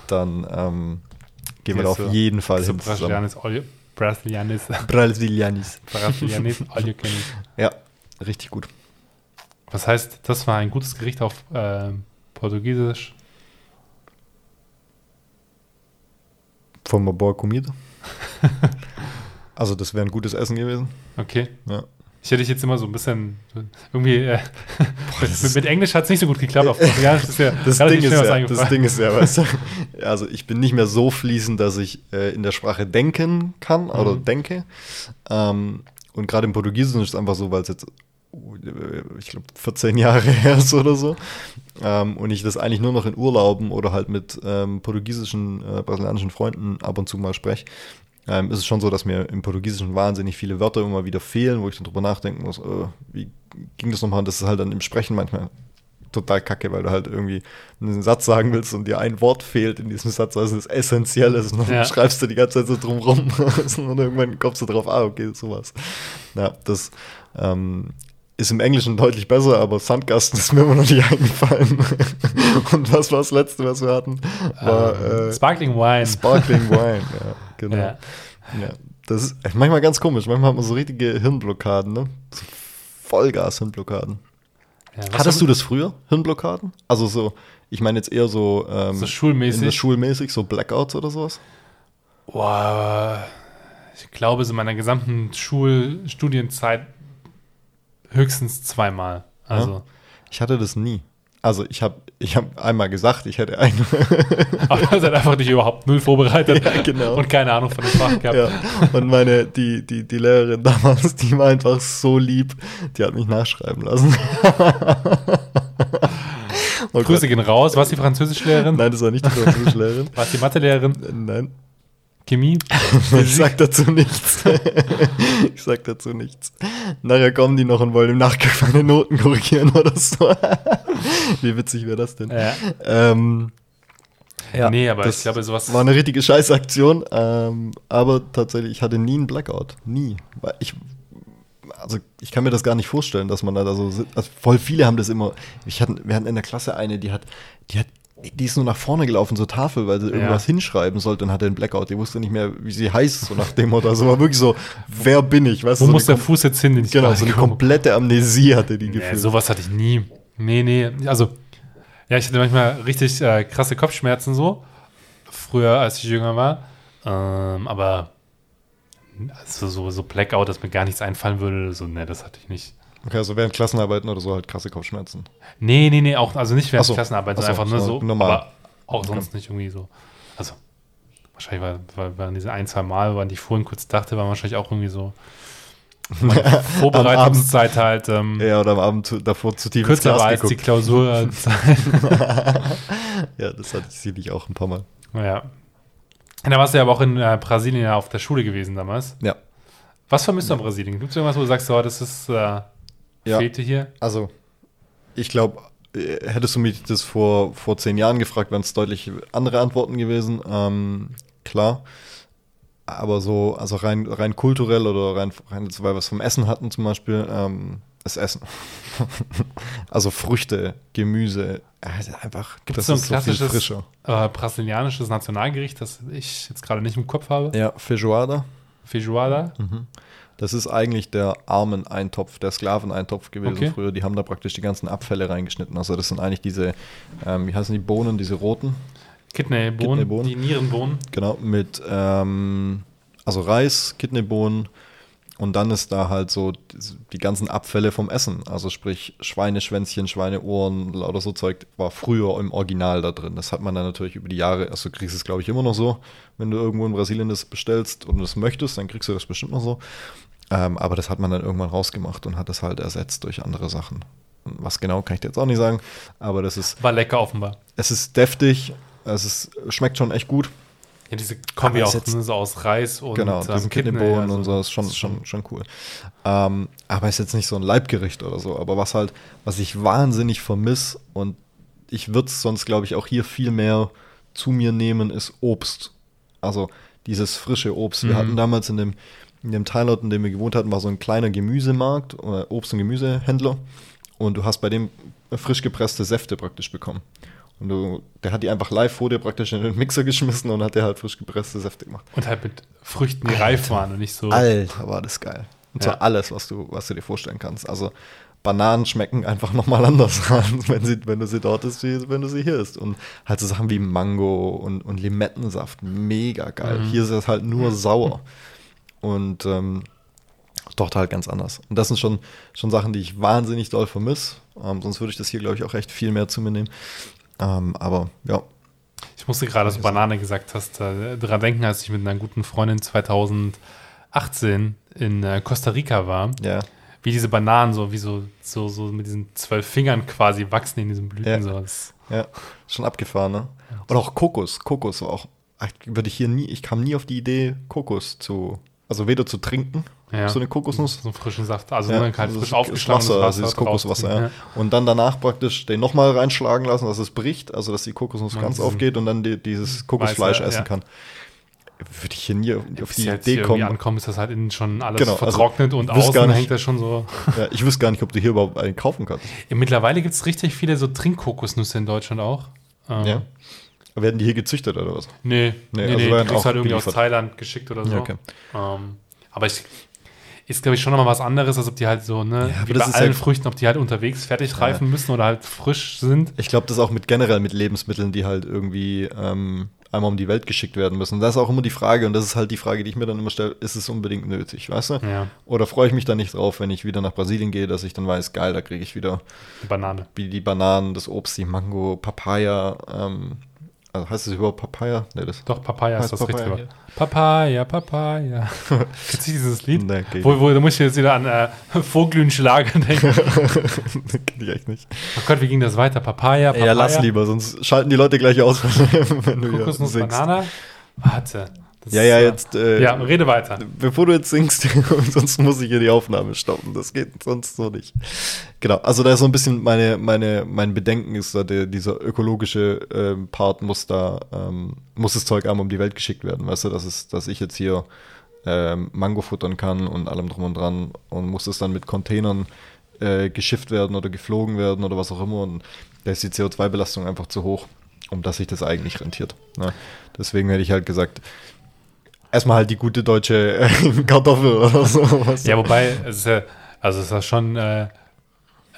[SPEAKER 2] dann ähm, gehen wir da auf
[SPEAKER 1] du-
[SPEAKER 2] jeden Fall
[SPEAKER 1] So
[SPEAKER 2] hin. (laughs)
[SPEAKER 1] Brasilianis, Brasilianis,
[SPEAKER 2] Brasilianis.
[SPEAKER 1] Brasilianis.
[SPEAKER 2] Ja, richtig gut.
[SPEAKER 1] Was heißt, das war ein gutes Gericht auf ähm, Portugiesisch?
[SPEAKER 2] Von boa comida. also das wäre ein gutes Essen gewesen.
[SPEAKER 1] Okay.
[SPEAKER 2] Ja.
[SPEAKER 1] Ich hätte dich jetzt immer so ein bisschen irgendwie äh,
[SPEAKER 2] das
[SPEAKER 1] mit, mit Englisch hat es nicht so gut geklappt. Auf Portugiesisch ist ja (laughs)
[SPEAKER 2] Das Ding, ist ja, das Ding ist ja, weißt du, also ich bin nicht mehr so fließend, dass ich äh, in der Sprache denken kann oder
[SPEAKER 1] Mhm.
[SPEAKER 2] denke. Ähm, und gerade im Portugiesischen ist es einfach so, weil es jetzt, ich glaube, 14 Jahre (laughs) her ist oder so. Ähm, und ich das eigentlich nur noch in Urlauben oder halt mit ähm, portugiesischen, äh, brasilianischen Freunden ab und zu mal spreche. Ähm, ist es schon so, dass mir im Portugiesischen wahnsinnig viele Wörter immer wieder fehlen, wo ich dann drüber nachdenken muss, äh, wie ging das nochmal? Und das ist halt dann im Sprechen manchmal total kacke, weil du halt irgendwie einen Satz sagen willst und dir ein Wort fehlt in diesem Satz, was das essentiell ist. Und dann
[SPEAKER 1] Ja.
[SPEAKER 2] schreibst du die ganze Zeit so drum rum (laughs) und irgendwann kommst du drauf, ah, okay, sowas. Ja, das ähm, ist im Englischen deutlich besser, aber Sandkasten ist mir immer noch nicht (laughs) eingefallen. und was war das letzte, was wir hatten? War
[SPEAKER 1] Ähm,
[SPEAKER 2] äh,
[SPEAKER 1] Sparkling Wine.
[SPEAKER 2] Sparkling Wine, ja, genau.
[SPEAKER 1] Ja.
[SPEAKER 2] Ja. Das ist manchmal ganz komisch. Manchmal hat man so richtige Hirnblockaden, ne? So Vollgas-Hirnblockaden.
[SPEAKER 1] Ja,
[SPEAKER 2] Hattest du das früher, Hirnblockaden? Also so, ich meine jetzt eher so, ähm,
[SPEAKER 1] So schulmäßig?
[SPEAKER 2] in der schulmäßig, so Blackouts oder sowas?
[SPEAKER 1] Boah, ich glaube, so in meiner gesamten Schulstudienzeit höchstens zweimal. Also,
[SPEAKER 2] Ich hatte das nie. Also ich habe ich hab einmal gesagt, ich hätte eine. (laughs)
[SPEAKER 1] aber ihr seid einfach nicht überhaupt null vorbereitet
[SPEAKER 2] Ja, genau.
[SPEAKER 1] und keine Ahnung von dem Fach gehabt.
[SPEAKER 2] ja. Und meine, die, die, die Lehrerin damals, die war einfach so lieb, die hat mich nachschreiben lassen. oh (laughs)
[SPEAKER 1] Grüße
[SPEAKER 2] Gott.
[SPEAKER 1] gehen raus. Was die Französischlehrerin?
[SPEAKER 2] Nein, das war nicht die Französischlehrerin. (laughs)
[SPEAKER 1] Was die Mathelehrerin?
[SPEAKER 2] Nein,
[SPEAKER 1] Chemie?
[SPEAKER 2] ich sag dazu nichts. ich sag dazu nichts. Nachher kommen die noch und wollen im Nachgang meine Noten korrigieren oder so. (laughs) Wie witzig wäre das denn?
[SPEAKER 1] Ja.
[SPEAKER 2] Ähm, ja,
[SPEAKER 1] nee, aber
[SPEAKER 2] das
[SPEAKER 1] ich glaube, sowas.
[SPEAKER 2] war eine richtige Scheißaktion. Ähm, aber tatsächlich, ich hatte nie einen Blackout. Nie. Weil ich, also ich kann mir das gar nicht vorstellen, dass man da so. Also voll viele haben das immer. Ich hatten, wir hatten in der Klasse eine, die hat, die hat, die ist nur nach vorne gelaufen zur Tafel, weil sie irgendwas hinschreiben sollte und hatte einen Blackout. Die wusste nicht mehr, wie sie heißt, so nach dem Motto. Also war wirklich so, wer bin ich? Weißt
[SPEAKER 1] Wo
[SPEAKER 2] so
[SPEAKER 1] muss der Fuß jetzt hin? den
[SPEAKER 2] Genau, so eine komplette Amnesie hatte die
[SPEAKER 1] Nee,
[SPEAKER 2] gefühlt.
[SPEAKER 1] sowas hatte ich nie. Nee, nee. Also, ja, ich hatte manchmal richtig äh, krasse Kopfschmerzen so. Früher, als ich jünger war. Ähm, aber also so, so Blackout, dass mir gar nichts einfallen würde, so, nee, das hatte ich nicht.
[SPEAKER 2] Okay, also während Klassenarbeiten oder so halt krasse Kopfschmerzen.
[SPEAKER 1] Nee, nee, nee, auch, also nicht während
[SPEAKER 2] so.
[SPEAKER 1] Klassenarbeit,
[SPEAKER 2] Ach so,
[SPEAKER 1] sondern einfach nur
[SPEAKER 2] so normal.
[SPEAKER 1] Aber auch sonst nicht irgendwie so. Also, wahrscheinlich war, war, waren diese ein, zwei Mal, wann ich vorhin kurz dachte, waren wahrscheinlich auch irgendwie so. (laughs) Vorbereitungszeit halt ähm,
[SPEAKER 2] Ja, oder am Abend zu, davor zu tief
[SPEAKER 1] kürzer war als die. Klausurzeit. (laughs) (laughs)
[SPEAKER 2] Ja, das hatte ich sicherlich auch ein paar Mal.
[SPEAKER 1] Naja. Und da warst du ja aber auch in äh, Brasilien ja auf der Schule gewesen damals.
[SPEAKER 2] Ja.
[SPEAKER 1] Was vermisst du an Brasilien? Gibt es irgendwas, wo du sagst, oh, das ist, äh,
[SPEAKER 2] Ja.
[SPEAKER 1] fehlte hier?
[SPEAKER 2] Also, ich glaube, hättest du mich das vor, vor zehn Jahren gefragt, wären es deutlich andere Antworten gewesen. Ähm, klar. Aber so, also rein, rein kulturell oder rein, rein weil wir es vom Essen hatten zum Beispiel, ähm, das Essen. (laughs) also Früchte, Gemüse, äh, einfach,
[SPEAKER 1] Gibt
[SPEAKER 2] das
[SPEAKER 1] so ein
[SPEAKER 2] ist so viel
[SPEAKER 1] klassisches
[SPEAKER 2] frischer.
[SPEAKER 1] äh, brasilianisches Nationalgericht, das ich jetzt gerade nicht im Kopf habe?
[SPEAKER 2] Ja, Feijoada.
[SPEAKER 1] Feijoada?
[SPEAKER 2] Das ist eigentlich der Armeneintopf, der Sklaveneintopf gewesen
[SPEAKER 1] Okay.
[SPEAKER 2] früher. Die haben da praktisch die ganzen Abfälle reingeschnitten. Also das sind eigentlich diese, ähm, wie heißen die Bohnen, diese roten,
[SPEAKER 1] Kidneybohnen,
[SPEAKER 2] Kidneybohnen.
[SPEAKER 1] die Nierenbohnen.
[SPEAKER 2] genau, mit ähm, also Reis, Kidneybohnen und dann ist da halt so die, ganzen Abfälle vom Essen. Also sprich Schweineschwänzchen, Schweineohren, lauter so Zeug war früher im Original da drin. Das hat man dann natürlich über die Jahre, also du kriegst es glaube ich immer noch so, wenn du irgendwo in Brasilien das bestellst und das möchtest, dann kriegst du das bestimmt noch so. Ähm, aber das hat man dann irgendwann rausgemacht und hat das halt ersetzt durch andere Sachen. Was genau kann ich dir jetzt auch nicht sagen, aber das ist,
[SPEAKER 1] War lecker offenbar.
[SPEAKER 2] es ist deftig, es ist, schmeckt schon echt gut.
[SPEAKER 1] Ja, diese Kombi auch
[SPEAKER 2] jetzt-
[SPEAKER 1] ne, so aus Reis und
[SPEAKER 2] genau,
[SPEAKER 1] ähm,
[SPEAKER 2] diesen
[SPEAKER 1] Kidney,
[SPEAKER 2] Kidneybohnen
[SPEAKER 1] also
[SPEAKER 2] und so ist schon,
[SPEAKER 1] das ist
[SPEAKER 2] schon, schon cool. Ähm, aber ist jetzt nicht so ein Leibgericht oder so. Aber was halt, was ich wahnsinnig vermisse und ich würde es sonst, glaube ich, auch hier viel mehr zu mir nehmen, ist Obst. Also dieses frische Obst. Wir
[SPEAKER 1] Mhm.
[SPEAKER 2] hatten damals in dem, in dem Teilort, in dem wir gewohnt hatten, war so ein kleiner Gemüsemarkt oder Obst- und Gemüsehändler. und du hast bei dem frisch gepresste Säfte praktisch bekommen. Und du, der hat die einfach live vor dir praktisch in den Mixer geschmissen und hat dir halt frisch gepresste Säfte gemacht.
[SPEAKER 1] Und halt mit Früchten, die reif waren und nicht so.
[SPEAKER 2] Alter, war das geil. Und zwar
[SPEAKER 1] Ja.
[SPEAKER 2] alles, was du, was du dir vorstellen kannst. Also Bananen schmecken einfach nochmal anders, (laughs) wenn, sie, wenn du sie dort isst, wie wenn du sie hier isst. Und halt so Sachen wie Mango und, und Limettensaft, mega geil.
[SPEAKER 1] Mhm.
[SPEAKER 2] Hier ist es halt nur sauer. Und ähm, dort halt ganz anders. Und das sind schon, schon Sachen, die ich wahnsinnig doll vermisse. Ähm, sonst würde ich das hier, glaube ich, auch echt viel mehr zu mir nehmen. Ähm, aber ja,
[SPEAKER 1] Ich musste gerade, als du Banane gesagt hast, äh, daran denken, als ich mit einer guten Freundin 2018 in äh, Costa Rica war,
[SPEAKER 2] ja,
[SPEAKER 1] wie diese Bananen so, wie so, so, so mit diesen zwölf Fingern quasi wachsen in diesen Blüten.
[SPEAKER 2] Ja.
[SPEAKER 1] So.
[SPEAKER 2] Ja, schon abgefahren, ne? Und auch Kokos. Kokos war auch, würde ich hier nie, ich kam nie auf die Idee, Kokos zu, also weder zu trinken,
[SPEAKER 1] ja.
[SPEAKER 2] so eine Kokosnuss,
[SPEAKER 1] So einen frischen Saft. Also
[SPEAKER 2] Ja,
[SPEAKER 1] halt
[SPEAKER 2] also
[SPEAKER 1] frisch
[SPEAKER 2] das
[SPEAKER 1] aufgeschlagenes
[SPEAKER 2] Wasser,
[SPEAKER 1] Wasser.
[SPEAKER 2] also Kokoswasser, ja. Und dann danach praktisch den nochmal reinschlagen lassen, dass es bricht, also dass die Kokosnuss
[SPEAKER 1] Man
[SPEAKER 2] ganz aufgeht und dann die, dieses Kokosfleisch
[SPEAKER 1] Weiße,
[SPEAKER 2] essen
[SPEAKER 1] ja.
[SPEAKER 2] kann. Würde ich hier nie auf, auf die
[SPEAKER 1] jetzt
[SPEAKER 2] Idee kommen.
[SPEAKER 1] ankommen, ist das halt innen schon alles
[SPEAKER 2] Genau, also
[SPEAKER 1] vertrocknet und
[SPEAKER 2] wüsste gar
[SPEAKER 1] außen
[SPEAKER 2] nicht-
[SPEAKER 1] hängt das schon so. (laughs)
[SPEAKER 2] Ja, ich wüsste gar nicht, ob du hier überhaupt einen kaufen kannst.
[SPEAKER 1] Ja, mittlerweile gibt es richtig viele so Trinkkokosnüsse in Deutschland auch. Ähm,
[SPEAKER 2] Ja. Werden die hier gezüchtet oder was?
[SPEAKER 1] Nee,
[SPEAKER 2] Nee,
[SPEAKER 1] nee,
[SPEAKER 2] also
[SPEAKER 1] nee,
[SPEAKER 2] werden
[SPEAKER 1] du kriegst halt irgendwie aus. Thailand geschickt oder so.
[SPEAKER 2] Ja, okay.
[SPEAKER 1] ähm, aber ich ist, glaube ich, schon nochmal was anderes, als ob die halt so, ne,
[SPEAKER 2] Ja,
[SPEAKER 1] wie
[SPEAKER 2] das
[SPEAKER 1] bei
[SPEAKER 2] ist
[SPEAKER 1] allen
[SPEAKER 2] ja-
[SPEAKER 1] Früchten, ob die halt unterwegs fertig reifen müssen oder halt frisch sind.
[SPEAKER 2] Ich glaube, das auch mit generell mit Lebensmitteln, die halt irgendwie ähm, einmal um die Welt geschickt werden müssen. Das ist auch immer die Frage, und das ist halt die Frage, die ich mir dann immer stelle, ist es unbedingt nötig, weißt du?
[SPEAKER 1] Ja,
[SPEAKER 2] Oder freue ich mich dann nicht drauf, wenn ich wieder nach Brasilien gehe, dass ich dann weiß, geil, da kriege ich wieder
[SPEAKER 1] Banane.
[SPEAKER 2] wie die Bananen, das Obst, die Mango, Papaya, ähm, also heißt es überhaupt Papaya? Nee, das
[SPEAKER 1] Doch, Papaya ist das
[SPEAKER 2] Papaya,
[SPEAKER 1] richtige. Papaya, Papaya. (laughs) Kennst du dieses Lied?
[SPEAKER 2] Nee, okay.
[SPEAKER 1] Wo, wo, da muss ich jetzt wieder an äh, (laughs) Vogelühnschlager denken. (laughs)
[SPEAKER 2] kenn ich echt nicht.
[SPEAKER 1] Oh Gott, wie ging das weiter? Papaya, Papaya.
[SPEAKER 2] Ja, lass lieber, sonst schalten die Leute gleich aus, wenn du hier
[SPEAKER 1] Kokosnuss. Banane. Warte. Das
[SPEAKER 2] Ja, ja,
[SPEAKER 1] äh,
[SPEAKER 2] jetzt. Äh,
[SPEAKER 1] Ja, rede weiter.
[SPEAKER 2] Bevor du jetzt singst, (laughs) sonst muss ich hier die Aufnahme stoppen. Das geht sonst so nicht. Genau, also da ist so ein bisschen meine, meine, mein Bedenken ist da, der, dieser ökologische ähm, Part muss da, ähm, muss das Zeug einmal um die Welt geschickt werden, weißt du, dass, es, dass ich jetzt hier ähm, Mango futtern kann und allem drum und dran und muss es dann mit Containern äh, geschifft werden oder geflogen werden oder was auch immer und da ist die CO2-Belastung einfach zu hoch, um dass sich das eigentlich rentiert. Ne? Deswegen hätte ich halt gesagt, erstmal halt die gute deutsche äh, (laughs) Kartoffel oder so.
[SPEAKER 1] Ja, wobei, es ist ja, also es ist ja schon äh,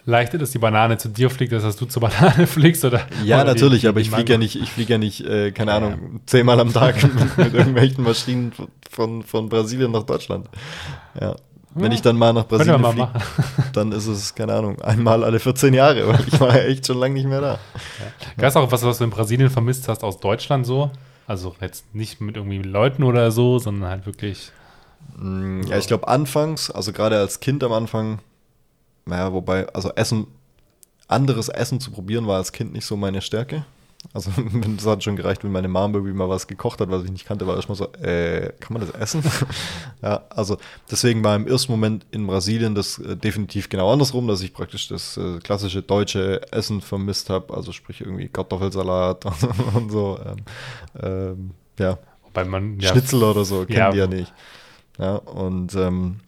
[SPEAKER 1] leichter, dass die Banane zu dir fliegt, als dass du zur Banane (laughs) fliegst, oder?
[SPEAKER 2] Ja,
[SPEAKER 1] oder
[SPEAKER 2] natürlich,
[SPEAKER 1] die-
[SPEAKER 2] aber
[SPEAKER 1] die
[SPEAKER 2] ich fliege ja nicht, ich fliege ja nicht, äh, keine
[SPEAKER 1] Ja,
[SPEAKER 2] Ahnung, zehnmal am Tag (laughs) mit, mit irgendwelchen Maschinen von, von Brasilien nach Deutschland. Ja. Wenn
[SPEAKER 1] Ja,
[SPEAKER 2] ich dann mal nach Brasilien
[SPEAKER 1] mal
[SPEAKER 2] fliege, dann ist es, keine Ahnung, einmal alle 14 Jahre, weil ich war ja echt schon lange nicht mehr da.
[SPEAKER 1] Gab es auch was, was du in Brasilien vermisst hast aus Deutschland so? Also jetzt nicht mit irgendwie Leuten oder so, sondern halt wirklich.
[SPEAKER 2] Mm, Ja, ich glaube anfangs, also gerade als Kind am Anfang, naja, wobei, also Essen, anderes Essen zu probieren war als Kind nicht so meine Stärke. Also (laughs) es hat schon gereicht, wenn meine Mom irgendwie mal was gekocht hat, was ich nicht kannte, war erstmal so, äh, kann man das essen? (laughs) ja, also deswegen war im ersten Moment in Brasilien das äh, definitiv genau andersrum, dass ich praktisch das äh, klassische deutsche Essen vermisst habe, also sprich irgendwie Kartoffelsalat (laughs) und so. Ähm, ähm, ja,
[SPEAKER 1] Wobei man ja,
[SPEAKER 2] Schnitzel oder so, kennen
[SPEAKER 1] Ja.
[SPEAKER 2] die ja nicht. Ja, und ähm,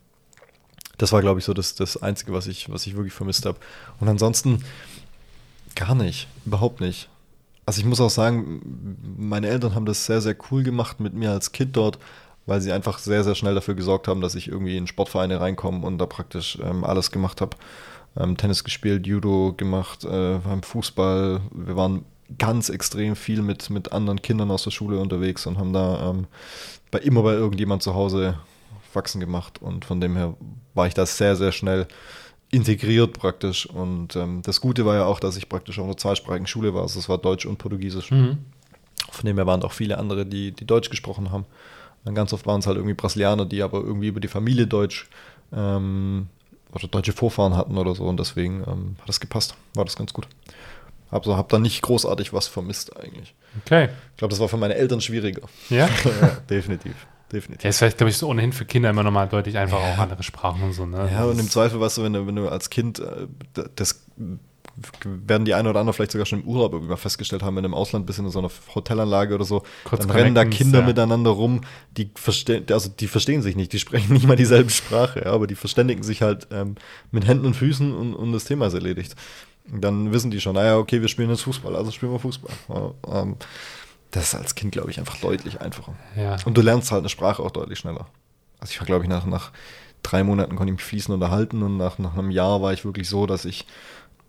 [SPEAKER 2] das war, glaube ich, so das, das Einzige, was ich, was ich wirklich vermisst habe. Und ansonsten gar nicht, überhaupt nicht. Also ich muss auch sagen, meine Eltern haben das sehr, sehr cool gemacht mit mir als Kind dort, weil sie einfach sehr, sehr schnell dafür gesorgt haben, dass ich irgendwie in Sportvereine reinkomme und da praktisch ähm, alles gemacht habe. Ähm, Tennis gespielt, Judo gemacht, äh, Fußball. Wir waren ganz extrem viel mit, mit anderen Kindern aus der Schule unterwegs und haben da ähm, bei immer bei irgendjemand zu Hause Faxen gemacht. Und von dem her war ich da sehr, sehr schnell integriert praktisch. Und ähm, das Gute war ja auch, dass ich praktisch auf einer zweisprachigen Schule war. Also es war Deutsch und Portugiesisch.
[SPEAKER 1] Mhm.
[SPEAKER 2] Von dem her waren auch viele andere, die, die Deutsch gesprochen haben. Und ganz oft waren es halt irgendwie Brasilianer, die aber irgendwie über die Familie Deutsch ähm, oder deutsche Vorfahren hatten oder so. Und deswegen ähm, hat das gepasst. War das ganz gut. Hab, so, hab da nicht großartig was vermisst eigentlich.
[SPEAKER 1] Okay.
[SPEAKER 2] Ich glaube, das war für meine Eltern schwieriger.
[SPEAKER 1] Ja? (laughs)
[SPEAKER 2] ja, definitiv. Definitiv.
[SPEAKER 1] Ja, ist vielleicht, glaube ich, so ohnehin für Kinder immer nochmal deutlich einfacher, auch andere Sprachen und so, ne?
[SPEAKER 2] Ja,
[SPEAKER 1] Das
[SPEAKER 2] und im Zweifel, weißt du, wenn du, wenn du als Kind äh, das werden die eine oder andere vielleicht sogar schon im Urlaub irgendwie mal festgestellt haben, wenn du im Ausland bist in so einer Hotelanlage oder so,
[SPEAKER 1] Kurz
[SPEAKER 2] dann rennen da Kinder
[SPEAKER 1] ja.
[SPEAKER 2] miteinander rum, die verstehen, also die verstehen sich nicht, die (laughs) sprechen nicht mal dieselbe Sprache, ja, aber die verständigen sich halt ähm, mit Händen und Füßen und, und das Thema ist erledigt. Und dann wissen die schon, naja, okay, wir spielen jetzt Fußball, also spielen wir Fußball. Ja, ähm, das ist als Kind, glaube ich, einfach deutlich einfacher.
[SPEAKER 1] Ja.
[SPEAKER 2] Und du lernst halt eine Sprache auch deutlich schneller. Also ich war, glaube ich, nach, nach drei Monaten konnte ich mich fließend unterhalten und nach, nach einem Jahr war ich wirklich so, dass ich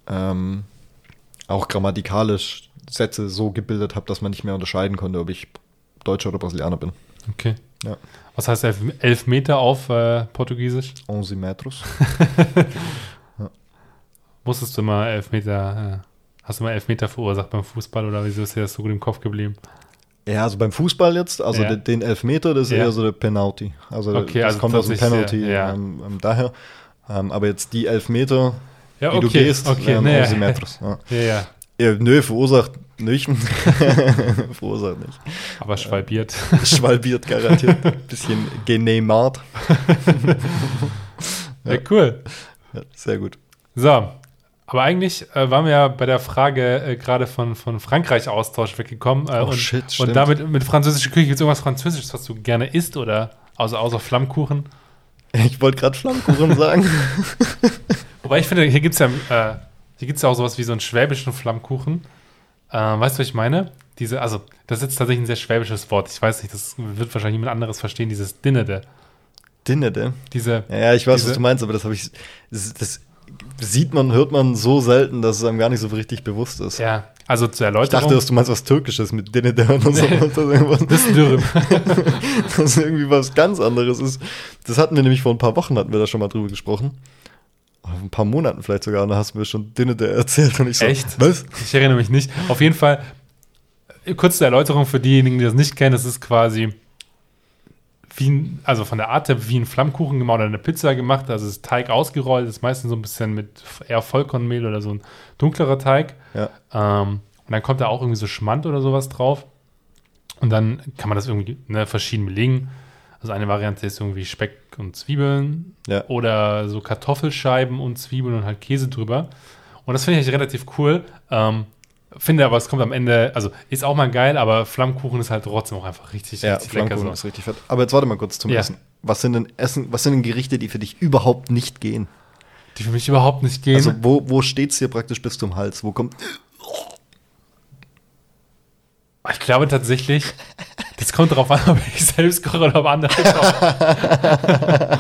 [SPEAKER 2] ähm, auch grammatikalisch Sätze so gebildet habe, dass man nicht mehr unterscheiden konnte, ob ich Deutscher oder Brasilianer bin.
[SPEAKER 1] Okay.
[SPEAKER 2] Ja.
[SPEAKER 1] Was heißt elf, elf Meter auf äh, Portugiesisch?
[SPEAKER 2] Onze metros. (laughs)
[SPEAKER 1] Musstest du immer elf Meter, äh, hast du mal elf Meter verursacht beim Fußball oder wieso ist dir das so gut im Kopf geblieben?
[SPEAKER 2] Ja, also beim Fußball jetzt, also
[SPEAKER 1] Ja.
[SPEAKER 2] den, Elfmeter, das ist
[SPEAKER 1] Ja.
[SPEAKER 2] eher so der Penalty. Also
[SPEAKER 1] Okay,
[SPEAKER 2] das
[SPEAKER 1] also
[SPEAKER 2] kommt aus dem Penalty
[SPEAKER 1] ja.
[SPEAKER 2] ähm, ähm, daher. Ähm, aber jetzt die Elfmeter,
[SPEAKER 1] Ja,
[SPEAKER 2] die du gehst,
[SPEAKER 1] okay, nee,
[SPEAKER 2] Onze metros. (laughs) Ja.
[SPEAKER 1] ja, ja,
[SPEAKER 2] nö, verursacht nicht. (laughs) verursacht nicht.
[SPEAKER 1] aber schwalbiert.
[SPEAKER 2] Schwalbiert garantiert. (laughs) Bisschen geneymart.
[SPEAKER 1] Ja. cool.
[SPEAKER 2] Sehr gut.
[SPEAKER 1] So, aber eigentlich äh, waren wir ja bei der Frage äh, gerade von, von Frankreich-Austausch weggekommen. Äh,
[SPEAKER 2] Oh,
[SPEAKER 1] und,
[SPEAKER 2] shit,
[SPEAKER 1] und damit mit französischer Küche gibt es irgendwas Französisches, was du gerne isst oder außer, außer Flammkuchen?
[SPEAKER 2] Ich wollte gerade Flammkuchen sagen. (laughs)
[SPEAKER 1] Wobei ich finde, hier gibt es ja, äh, hier gibt's ja auch sowas wie so einen schwäbischen Flammkuchen. Äh, weißt du, was ich meine? Diese, also, das ist jetzt tatsächlich ein sehr schwäbisches Wort. Ich weiß nicht, das wird wahrscheinlich niemand anderes verstehen, dieses Dinnede.
[SPEAKER 2] Dinnede.
[SPEAKER 1] Diese,
[SPEAKER 2] Ja, ja, ich weiß,
[SPEAKER 1] Diese-
[SPEAKER 2] was du meinst, aber das habe ich. Das, das sieht man, hört man so selten, dass es einem gar nicht so richtig bewusst ist.
[SPEAKER 1] ja, also zur
[SPEAKER 2] Ich
[SPEAKER 1] Erläuterung.
[SPEAKER 2] dachte, dass du meinst was Türkisches mit Dinnede oder so.
[SPEAKER 1] das ist Dürüm. (laughs)
[SPEAKER 2] dass irgendwie was ganz anderes ist. Das hatten wir nämlich vor ein paar Wochen, hatten wir da schon mal drüber gesprochen. Vor ein paar Monaten vielleicht sogar, und da hast du mir schon Dinnede erzählt und ich so,
[SPEAKER 1] Echt?
[SPEAKER 2] was?
[SPEAKER 1] Ich erinnere mich nicht. Auf jeden Fall, kurz zur Erläuterung für diejenigen, die das nicht kennen, das ist quasi wie ein, also von der Art her wie ein Flammkuchen gemacht oder eine Pizza gemacht. Also ist Teig ausgerollt, ist meistens so ein bisschen mit eher Vollkornmehl oder so ein dunklerer Teig.
[SPEAKER 2] Ja.
[SPEAKER 1] Ähm, und dann kommt da auch irgendwie so Schmand oder sowas drauf. Und dann kann man das irgendwie ne, verschieden belegen. Also eine Variante ist irgendwie Speck und Zwiebeln
[SPEAKER 2] Ja.
[SPEAKER 1] oder so Kartoffelscheiben und Zwiebeln und halt Käse drüber. Und das finde ich relativ cool. Ähm, finde aber, es kommt am Ende, also ist auch mal geil, aber Flammkuchen ist halt trotzdem auch einfach richtig,
[SPEAKER 2] Ja,
[SPEAKER 1] richtig lecker.
[SPEAKER 2] Flammkuchen
[SPEAKER 1] So.
[SPEAKER 2] ist richtig fett. Aber jetzt warte mal kurz zum
[SPEAKER 1] Ja.
[SPEAKER 2] Essen. Was sind denn Essen, was sind denn Gerichte, die für dich überhaupt nicht gehen?
[SPEAKER 1] Die für mich überhaupt nicht gehen.
[SPEAKER 2] Also wo, wo steht es dir praktisch bis zum Hals? Wo kommt.
[SPEAKER 1] Ich glaube tatsächlich, das kommt darauf an, (laughs) ob ich selbst koche oder ob andere kochen.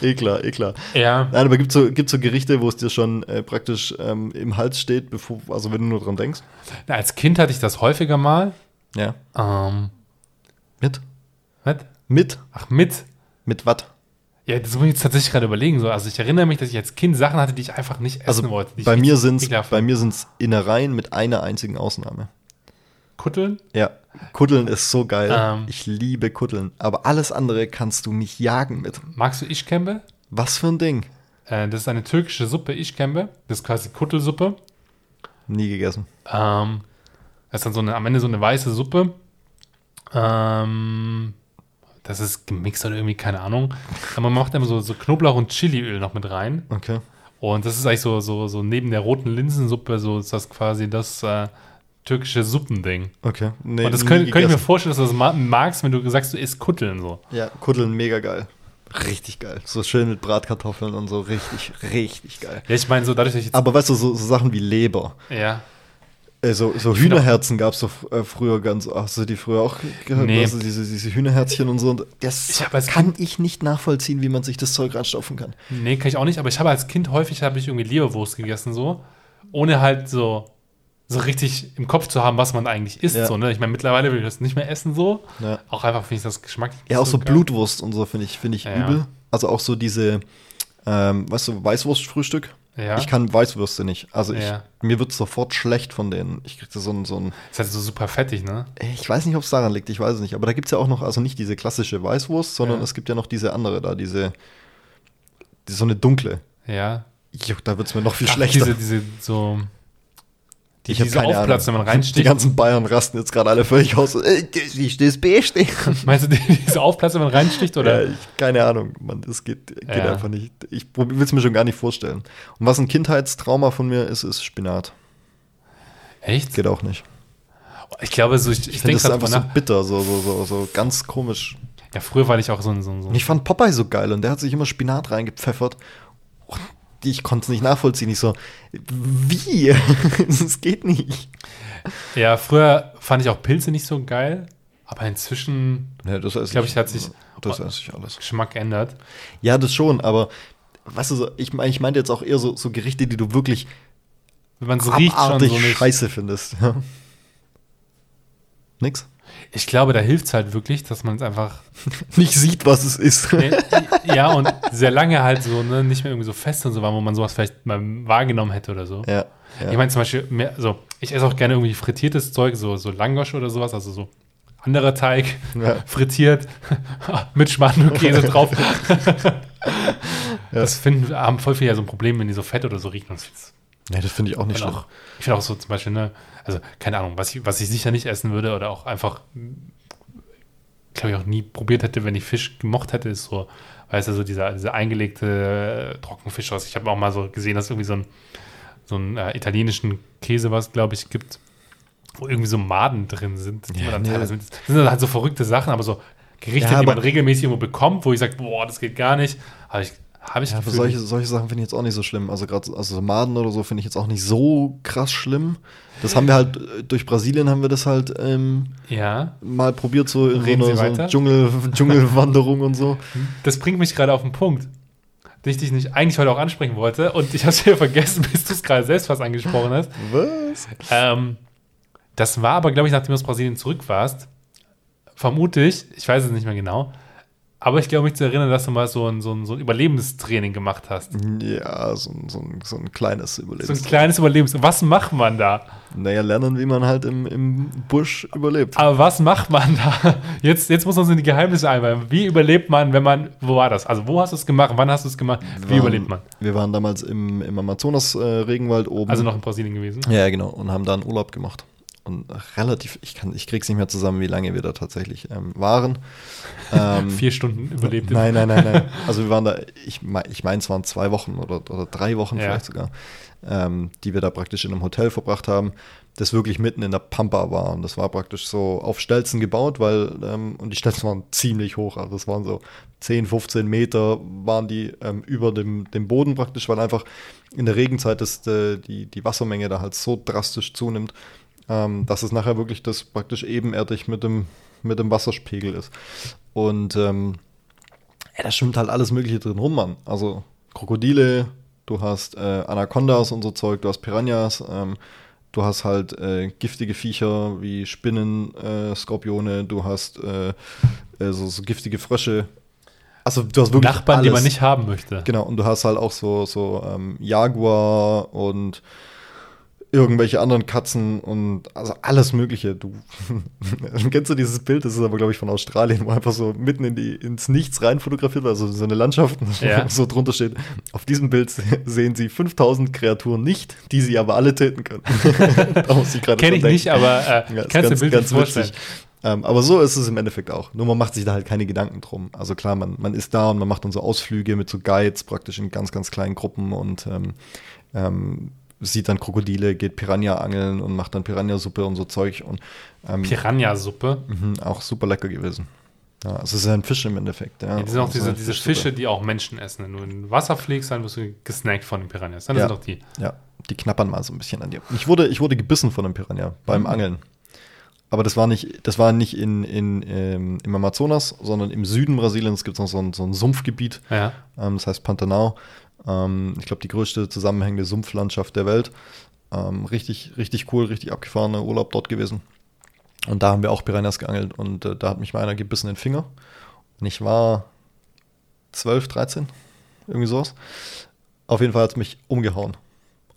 [SPEAKER 1] (laughs)
[SPEAKER 2] eklar, eklar.
[SPEAKER 1] ja.
[SPEAKER 2] Nein, aber gibt es so, gibt's so Gerichte, wo es dir schon äh, praktisch ähm, im Hals steht, bevor, also wenn du nur dran denkst?
[SPEAKER 1] Na, als Kind hatte ich das häufiger mal.
[SPEAKER 2] Ja.
[SPEAKER 1] Ähm,
[SPEAKER 2] Mit?
[SPEAKER 1] was?
[SPEAKER 2] Mit?
[SPEAKER 1] Ach, mit.
[SPEAKER 2] Mit was?
[SPEAKER 1] Ja, das muss ich jetzt tatsächlich gerade überlegen. So. Also ich erinnere mich, dass ich als Kind Sachen hatte, die ich einfach nicht essen
[SPEAKER 2] Also
[SPEAKER 1] wollte.
[SPEAKER 2] bei mir sind's, bei mir sind's Innereien mit einer einzigen Ausnahme.
[SPEAKER 1] Kutteln?
[SPEAKER 2] Ja, Kuddeln ist so geil.
[SPEAKER 1] Ähm.
[SPEAKER 2] Ich liebe Kuddeln. Aber alles andere kannst du mich jagen mit.
[SPEAKER 1] Magst du Ischkembe?
[SPEAKER 2] Was für ein Ding?
[SPEAKER 1] Äh, das ist eine türkische Suppe, Ischkembe. Das ist quasi Kuttelsuppe.
[SPEAKER 2] Nie gegessen.
[SPEAKER 1] Ähm, das ist dann so eine, am Ende so eine weiße Suppe. Ähm, das ist gemixt oder irgendwie, keine Ahnung. Aber man macht immer so, so Knoblauch und Chiliöl noch mit rein.
[SPEAKER 2] Okay.
[SPEAKER 1] Und das ist eigentlich so, so, so neben der roten Linsensuppe, so ist das quasi das äh, türkische Suppending.
[SPEAKER 2] Okay. Nee,
[SPEAKER 1] Und das könnte könnt ich mir vorstellen, dass du das ma- magst, wenn du sagst, du isst Kutteln so.
[SPEAKER 2] Ja, Kuddeln mega geil. Richtig geil. So schön mit Bratkartoffeln und so. Richtig, richtig geil.
[SPEAKER 1] Ja, ich meine, so dadurch, dass ich.
[SPEAKER 2] Aber weißt du, so, so Sachen wie Leber.
[SPEAKER 1] ja.
[SPEAKER 2] Äh, so so Hühnerherzen gab es doch äh, früher ganz. Hast du die früher auch gehört?
[SPEAKER 1] Nee.
[SPEAKER 2] Also diese, diese Hühnerherzchen und so. Und das
[SPEAKER 1] Ich hab als
[SPEAKER 2] kann ich nicht nachvollziehen, wie man sich das Zeug reinstopfen kann.
[SPEAKER 1] Nee, kann ich auch nicht, aber ich habe als Kind häufig habe ich irgendwie Leberwurst gegessen, so. Ohne halt so, so richtig im Kopf zu haben, was man eigentlich isst.
[SPEAKER 2] Ja.
[SPEAKER 1] So, ne? Ich meine, mittlerweile will ich das nicht mehr essen, so.
[SPEAKER 2] Ja.
[SPEAKER 1] Auch einfach finde ich das Geschmack.
[SPEAKER 2] Ja, auch so
[SPEAKER 1] geil.
[SPEAKER 2] Blutwurst und so finde ich, finde ich
[SPEAKER 1] Ja,
[SPEAKER 2] übel. Also auch so diese, ähm, weißt du, Weißwurstfrühstück.
[SPEAKER 1] Ja.
[SPEAKER 2] Ich kann Weißwürste nicht. Also ich, mir wird sofort schlecht von denen. Ich kriege so ein, so ein
[SPEAKER 1] Ist halt so super fettig, ne?
[SPEAKER 2] ich weiß nicht, ob es daran liegt, ich weiß es nicht. Aber da gibt es ja auch noch, also nicht diese klassische Weißwurst, sondern es gibt ja noch diese andere da, diese, die, so eine dunkle.
[SPEAKER 1] Ja.
[SPEAKER 2] Jo, da wird es mir noch viel
[SPEAKER 1] Ach,
[SPEAKER 2] schlechter.
[SPEAKER 1] Diese, diese, so, die,
[SPEAKER 2] Ich
[SPEAKER 1] diese
[SPEAKER 2] keine
[SPEAKER 1] aufplatzen, wenn man
[SPEAKER 2] Die
[SPEAKER 1] reinsticht.
[SPEAKER 2] ganzen Bayern rasten jetzt gerade alle völlig aus. Ey, das ist das Beste.
[SPEAKER 1] Meinst du, die, diese aufplatzen, wenn man reinsticht? Oder?
[SPEAKER 2] Ja, ich, keine Ahnung, Mann, das geht, geht
[SPEAKER 1] Ja.
[SPEAKER 2] einfach nicht. Ich will es mir schon gar nicht vorstellen. Und was ein Kindheitstrauma von mir ist, ist Spinat.
[SPEAKER 1] Echt?
[SPEAKER 2] Geht auch nicht.
[SPEAKER 1] Ich glaube, so, ich, ich,
[SPEAKER 2] Ich finde
[SPEAKER 1] denke
[SPEAKER 2] einfach so bitter, so, so, so, so ganz komisch.
[SPEAKER 1] Ja, früher war ich auch so ein. So, so
[SPEAKER 2] Und ich fand Popeye so geil und der hat sich immer Spinat reingepfeffert. Und ich konnte es nicht nachvollziehen. Ich so, wie? (laughs) Das geht nicht.
[SPEAKER 1] ja, früher fand ich auch Pilze nicht so geil, aber inzwischen
[SPEAKER 2] Ja, das esse
[SPEAKER 1] Glaub ich, hat sich-
[SPEAKER 2] Das esse ich alles.
[SPEAKER 1] Geschmack ändert.
[SPEAKER 2] Ja, das schon, aber weißt du, so, ich, ich meinte jetzt auch eher so, so Gerichte, die du wirklich
[SPEAKER 1] Wenn man es riecht schon so nicht.
[SPEAKER 2] scheiße findest. Ja. Nix?
[SPEAKER 1] Ich glaube, da hilft es halt wirklich, dass man es einfach (laughs)
[SPEAKER 2] Nicht sieht, was es ist.
[SPEAKER 1] Nee, ja, und sehr lange halt so, ne, nicht mehr irgendwie so fest und so war, wo man sowas vielleicht mal wahrgenommen hätte oder so.
[SPEAKER 2] ja. ja.
[SPEAKER 1] Ich meine zum Beispiel, mehr, so, ich esse auch gerne irgendwie frittiertes Zeug, so, so Langosch oder sowas, also so anderer Teig,
[SPEAKER 2] Ja. (laughs)
[SPEAKER 1] frittiert, (laughs) mit Schmarrn und Käse drauf. Das finden, haben voll viele ja so ein Problem, wenn die so fett oder so riechen. Und das
[SPEAKER 2] nee, das finde ich auch nicht schlimm.
[SPEAKER 1] auch, ich finde auch so zum Beispiel, ne, also keine Ahnung, was ich, was ich sicher nicht essen würde oder auch einfach, glaube ich, auch nie probiert hätte, wenn ich Fisch gemocht hätte, ist so, weißt du, so dieser, dieser eingelegte äh, Trockenfisch aus. Ich habe auch mal so gesehen, dass irgendwie so ein so einen äh, italienischen Käse, was glaube ich gibt, wo irgendwie so Maden drin sind. Die
[SPEAKER 2] Ja,
[SPEAKER 1] man dann
[SPEAKER 2] nee.
[SPEAKER 1] teilweise mit, das sind dann halt so verrückte Sachen, aber so Gerichte,
[SPEAKER 2] Ja,
[SPEAKER 1] die man
[SPEAKER 2] aber-
[SPEAKER 1] regelmäßig irgendwo bekommt, wo ich sage, boah, das geht gar nicht, habe ich, habe ich
[SPEAKER 2] Ja,
[SPEAKER 1] Gefühl,
[SPEAKER 2] solche, solche Sachen finde ich jetzt auch nicht so schlimm. Also gerade also so Maden oder so finde ich jetzt auch nicht so krass schlimm. Das haben wir halt, äh, durch Brasilien haben wir das halt ähm,
[SPEAKER 1] ja.
[SPEAKER 2] mal probiert, so in so
[SPEAKER 1] Reden
[SPEAKER 2] einer so
[SPEAKER 1] weiter?
[SPEAKER 2] Dschungel, (laughs) Dschungelwanderung und so.
[SPEAKER 1] Das bringt mich gerade auf den Punkt, den ich dich nicht eigentlich heute auch ansprechen wollte und ich habe es ja vergessen, (laughs) bis du es gerade selbst fast angesprochen hast.
[SPEAKER 2] Was?
[SPEAKER 1] Ähm, das war aber, glaube ich, nachdem du aus Brasilien zurück warst, vermute ich, ich weiß es nicht mehr genau, aber ich glaube mich zu erinnern, dass du mal so ein, so ein, so ein Überlebenstraining gemacht hast.
[SPEAKER 2] Ja, so, ein- so, ein, so ein kleines
[SPEAKER 1] So ein kleines Überlebens. Was macht man da?
[SPEAKER 2] naja, lernen, wie man halt im, im Busch überlebt.
[SPEAKER 1] Aber was macht man da? (laughs) Jetzt, jetzt muss uns in die Geheimnisse einweihen. Wie überlebt man, wenn man, wo war das? Also wo hast du es gemacht? Wann hast du es gemacht? Wie
[SPEAKER 2] waren-
[SPEAKER 1] überlebt man?
[SPEAKER 2] Wir waren damals im, im Amazonas-Regenwald oben.
[SPEAKER 1] Also noch in Brasilien gewesen?
[SPEAKER 2] Ja, genau. Und haben da einen Urlaub gemacht. Und relativ, ich, kann, ich krieg's nicht mehr zusammen, wie lange wir da tatsächlich ähm, waren. Ähm, (laughs)
[SPEAKER 1] Vier Stunden überlebt.
[SPEAKER 2] Nein, nein, nein, nein. (laughs) Also wir waren da, ich, ich meine, es waren zwei Wochen oder, oder drei Wochen
[SPEAKER 1] Ja.
[SPEAKER 2] vielleicht sogar, ähm, die wir da praktisch in einem Hotel verbracht haben, das wirklich mitten in der Pampa war. Und das war praktisch so auf Stelzen gebaut, weil, ähm, und die Stelzen waren ziemlich hoch, also das waren so 10, 15 Meter waren die ähm, über dem, dem Boden praktisch, weil einfach in der Regenzeit das, äh, die, die Wassermenge da halt so drastisch zunimmt, ähm, dass es nachher wirklich das praktisch ebenerdig mit dem, mit dem Wasserspiegel ist. Und ähm, ja, da schwimmt halt alles Mögliche drin rum, Mann. Also Krokodile, du hast äh, Anacondas und so Zeug, du hast Piranhas, ähm, du hast halt äh, giftige Viecher wie Spinnen, äh, Skorpione, du hast äh, äh, so, so giftige Frösche. Also du hast wirklich
[SPEAKER 1] Nachbarn, die man
[SPEAKER 2] alles.
[SPEAKER 1] nicht haben möchte.
[SPEAKER 2] Genau, und du hast halt auch so, so ähm, Jaguar und irgendwelche anderen Katzen und also alles Mögliche. Du (laughs) kennst du dieses Bild, das ist aber, glaube ich, von Australien, wo einfach so mitten in die, ins Nichts rein fotografiert wird, also so eine Landschaft, (laughs)
[SPEAKER 1] Ja.
[SPEAKER 2] so drunter steht. Auf diesem Bild se- sehen sie 5000 Kreaturen nicht, die sie aber alle töten können. (laughs) da muss ich gerade
[SPEAKER 1] Kenne ich
[SPEAKER 2] dran
[SPEAKER 1] nicht,
[SPEAKER 2] denken.
[SPEAKER 1] aber äh,
[SPEAKER 2] Ja,
[SPEAKER 1] kannst du Bild
[SPEAKER 2] ganz witzig. Ähm, aber so ist es im Endeffekt auch. Nur man macht sich da halt keine Gedanken drum. Also klar, man, man ist da und man macht dann so Ausflüge mit so Guides praktisch in ganz, ganz kleinen Gruppen und ähm, ähm, sieht dann Krokodile, geht Piranha angeln und macht dann Piranha-Suppe und so Zeug und ähm,
[SPEAKER 1] Piranha-Suppe.
[SPEAKER 2] mhm, auch super lecker gewesen. Ja, also es ist ein Fisch im Endeffekt. Ja,
[SPEAKER 1] Ja, die sind auch
[SPEAKER 2] Also
[SPEAKER 1] diese, diese. Fische, die auch Menschen essen. Wenn du in Wasser fliegst, dann wirst du gesnackt von den Piranhas. Dann
[SPEAKER 2] Ja.
[SPEAKER 1] sind doch die.
[SPEAKER 2] Ja, die knappern mal so ein bisschen an dir. Ich wurde, ich wurde gebissen von einem Piranha beim
[SPEAKER 1] Mhm.
[SPEAKER 2] Angeln. Aber das war nicht, das war nicht in, in, ähm, im Amazonas, sondern im Süden Brasiliens gibt es noch so ein, so ein Sumpfgebiet,
[SPEAKER 1] Ja.
[SPEAKER 2] ähm, das heißt Pantanal. Ähm, ich glaube, die größte zusammenhängende Sumpflandschaft der Welt. Ähm, richtig, richtig cool, richtig abgefahrener Urlaub dort gewesen. Und da haben wir auch Piranhas geangelt und äh, da hat mich mal einer gebissen in den Finger. Und ich war 12, 13, irgendwie sowas. Auf jeden Fall hat es mich umgehauen.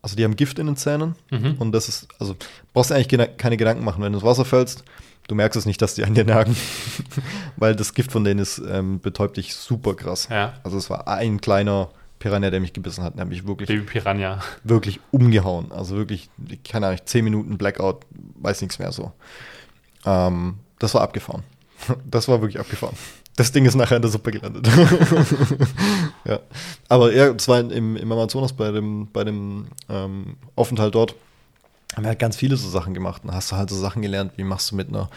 [SPEAKER 2] Also die haben Gift in den Zähnen
[SPEAKER 1] Mhm.
[SPEAKER 2] und das ist, also brauchst du eigentlich keine Gedanken machen, wenn du ins Wasser fällst. Du merkst es nicht, dass die an dir nagen, (laughs) weil das Gift von denen ist, ähm, betäubt dich super krass.
[SPEAKER 1] Ja.
[SPEAKER 2] Also es war ein kleiner Piranha, der mich gebissen hat, der hat mich wirklich,
[SPEAKER 1] Baby Piranha.
[SPEAKER 2] wirklich umgehauen. Also wirklich, keine Ahnung, 10 Minuten Blackout, weiß nichts mehr so. Ähm, das war abgefahren. (laughs) Das war wirklich abgefahren. Das Ding ist nachher in der Suppe gelandet. (laughs) ja. Aber ja, es war im, im Amazonas bei dem, bei dem ähm, Aufenthalt dort, haben wir halt ganz viele so Sachen gemacht. Und hast du halt so Sachen gelernt, wie machst du mit einer,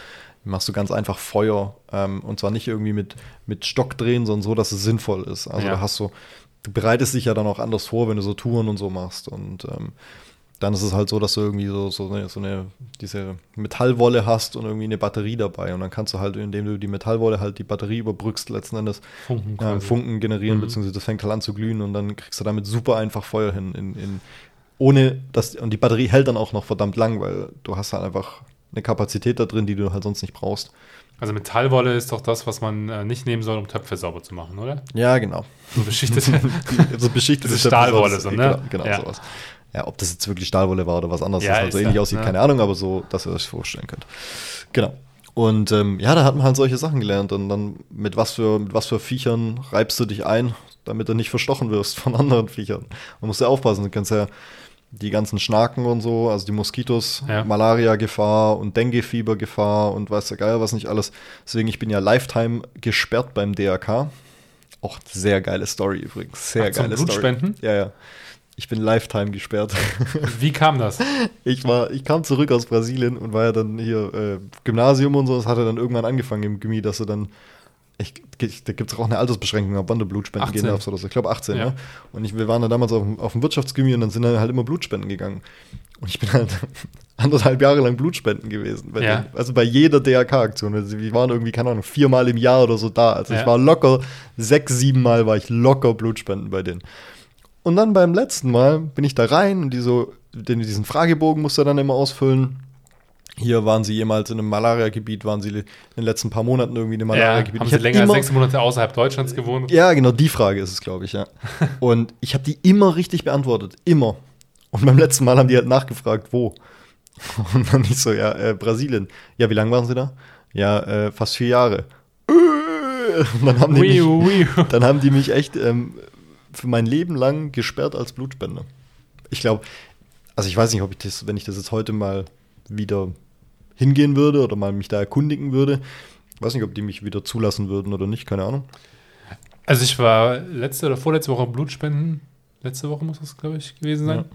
[SPEAKER 2] wie machst du ganz einfach Feuer. Ähm, und zwar nicht irgendwie mit, mit Stock drehen, sondern so, dass es sinnvoll ist. Also
[SPEAKER 1] Ja.
[SPEAKER 2] da hast du, du bereitest dich ja dann auch anders vor, wenn du so Touren und so machst. Und ähm, dann ist es halt so, dass du irgendwie so, so, eine, so eine, diese Metallwolle hast und irgendwie eine Batterie dabei. Und dann kannst du halt, indem du die Metallwolle halt die Batterie überbrückst, letzten Endes
[SPEAKER 1] Funken
[SPEAKER 2] äh. Funken generieren,
[SPEAKER 1] Mhm.
[SPEAKER 2] beziehungsweise das fängt halt an zu glühen und dann kriegst du damit super einfach Feuer hin. In, in, ohne dass, und die Batterie hält dann auch noch verdammt lang, weil du hast halt einfach eine Kapazität da drin, die du halt sonst nicht brauchst.
[SPEAKER 1] Also Metallwolle ist doch das, was man äh, nicht nehmen soll, um Töpfe sauber zu machen, oder?
[SPEAKER 2] Ja, genau.
[SPEAKER 1] So beschichtet. (laughs)
[SPEAKER 2] so beschichtete (laughs)
[SPEAKER 1] Das ist Stahlwolle so, ne?
[SPEAKER 2] Genau, genau
[SPEAKER 1] Ja.
[SPEAKER 2] sowas. Ja, ob das jetzt wirklich Stahlwolle war oder was anderes,
[SPEAKER 1] Ja,
[SPEAKER 2] das halt so ähnlich
[SPEAKER 1] ja,
[SPEAKER 2] aussieht,
[SPEAKER 1] ne?
[SPEAKER 2] keine Ahnung, aber so, dass ihr euch vorstellen könnt. Genau. Und ähm, ja, da hat man halt solche Sachen gelernt und dann mit was für, mit was für Viechern reibst du dich ein, damit du nicht verstochen wirst von (laughs) anderen Viechern. Man muss ja aufpassen, du kannst ja die ganzen Schnaken und so, also die Moskitos,
[SPEAKER 1] Ja.
[SPEAKER 2] Malaria-Gefahr und Dengue-Fieber-Gefahr und weiß der Geier was nicht alles. Deswegen, ich bin ja Lifetime gesperrt beim DRK. Auch sehr geile Story übrigens. Sehr
[SPEAKER 1] Ach, zum
[SPEAKER 2] geile
[SPEAKER 1] Blutspenden?
[SPEAKER 2] Story. Ja, ja. Ich bin Lifetime gesperrt. (laughs)
[SPEAKER 1] Wie kam das?
[SPEAKER 2] Ich war, ich kam zurück aus Brasilien und war ja dann hier äh, Gymnasium und so. Das hatte dann irgendwann angefangen im Gymi, dass du dann, ich, ich, da gibt es auch eine Altersbeschränkung, ab wann du Blutspenden
[SPEAKER 1] 18.
[SPEAKER 2] gehen darfst oder so. Ich glaube 18,
[SPEAKER 1] Ja.
[SPEAKER 2] ja. Und ich, wir waren dann damals auf, dem- auf dem Wirtschaftsgymi und dann sind dann halt immer Blutspenden gegangen. Und ich bin halt (laughs) anderthalb Jahre lang Blutspenden gewesen. Bei
[SPEAKER 1] Ja.
[SPEAKER 2] den, also bei jeder DRK-Aktion. Also wir waren irgendwie, keine Ahnung, viermal im Jahr oder so da. Also
[SPEAKER 1] Ja.
[SPEAKER 2] ich war locker, sechs, sieben Mal war ich locker Blutspenden bei denen. Und dann beim letzten Mal bin ich da rein und die so, den, diesen Fragebogen musste er dann immer ausfüllen. Hier waren sie jemals in einem Malaria-Gebiet, waren sie in den letzten paar Monaten irgendwie in einem
[SPEAKER 1] Ja,
[SPEAKER 2] Malaria-Gebiet.
[SPEAKER 1] haben
[SPEAKER 2] Ich
[SPEAKER 1] Sie länger als sechs Monate außerhalb Deutschlands gewohnt?
[SPEAKER 2] ja, genau, die Frage ist es, glaube ich, ja. (laughs) Und ich habe die immer richtig beantwortet. Immer. Und beim letzten Mal haben die halt nachgefragt, wo. (laughs) Und dann ich so, ja, äh, Brasilien. Ja, wie lange waren sie da? Ja, äh, fast vier Jahre. Und (laughs) dann haben die mich, dann haben die mich echt ähm, für mein Leben lang gesperrt als Blutspender. Ich glaube, also ich weiß nicht, ob ich das, wenn ich das jetzt heute mal wieder hingehen würde oder mal mich da erkundigen würde, weiß nicht, ob die mich wieder zulassen würden oder nicht, keine Ahnung.
[SPEAKER 1] Also ich war letzte oder vorletzte Woche Blutspenden. Letzte Woche muss das, glaube ich, gewesen sein.
[SPEAKER 2] Ja.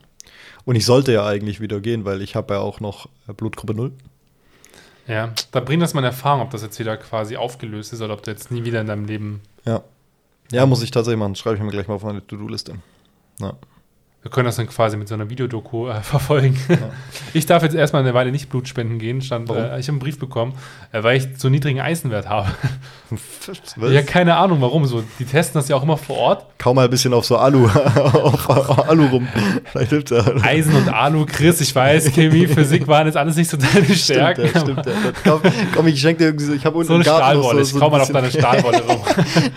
[SPEAKER 2] Und ich sollte ja eigentlich wieder gehen, weil ich habe ja auch noch äh, Blutgruppe 0.
[SPEAKER 1] Ja. Da bringt das mal in Erfahrung, ob das jetzt wieder quasi aufgelöst ist oder ob du jetzt nie wieder in deinem Leben.
[SPEAKER 2] Ja. Ja, muss ich tatsächlich machen. Schreibe ich mir gleich mal auf meine To-Do-Liste. Ja.
[SPEAKER 1] Wir können das dann quasi mit so einer Videodoku äh, (laughs) verfolgen. Ich darf jetzt erstmal eine Weile nicht Blutspenden gehen. Stand, äh, ich habe einen Brief bekommen, äh, weil ich so niedrigen Eisenwert habe. (laughs)
[SPEAKER 2] Was?
[SPEAKER 1] Ja, keine Ahnung warum. So, die testen das ja auch immer vor Ort.
[SPEAKER 2] Kaum mal ein bisschen auf so Alu, (laughs) auf Alu rum. Vielleicht hilft ja.
[SPEAKER 1] Eisen und Alu, Chris, ich weiß, Chemie, Physik waren jetzt alles nicht so deine Stärken.
[SPEAKER 2] Stimmt, ja, stimmt. Ja. Komm, komm, ich schenke dir irgendwie so, ich habe unten
[SPEAKER 1] So eine Stahlwolle.
[SPEAKER 2] so,
[SPEAKER 1] ich komm mal auf
[SPEAKER 2] ein
[SPEAKER 1] deine Stahlwolle rum.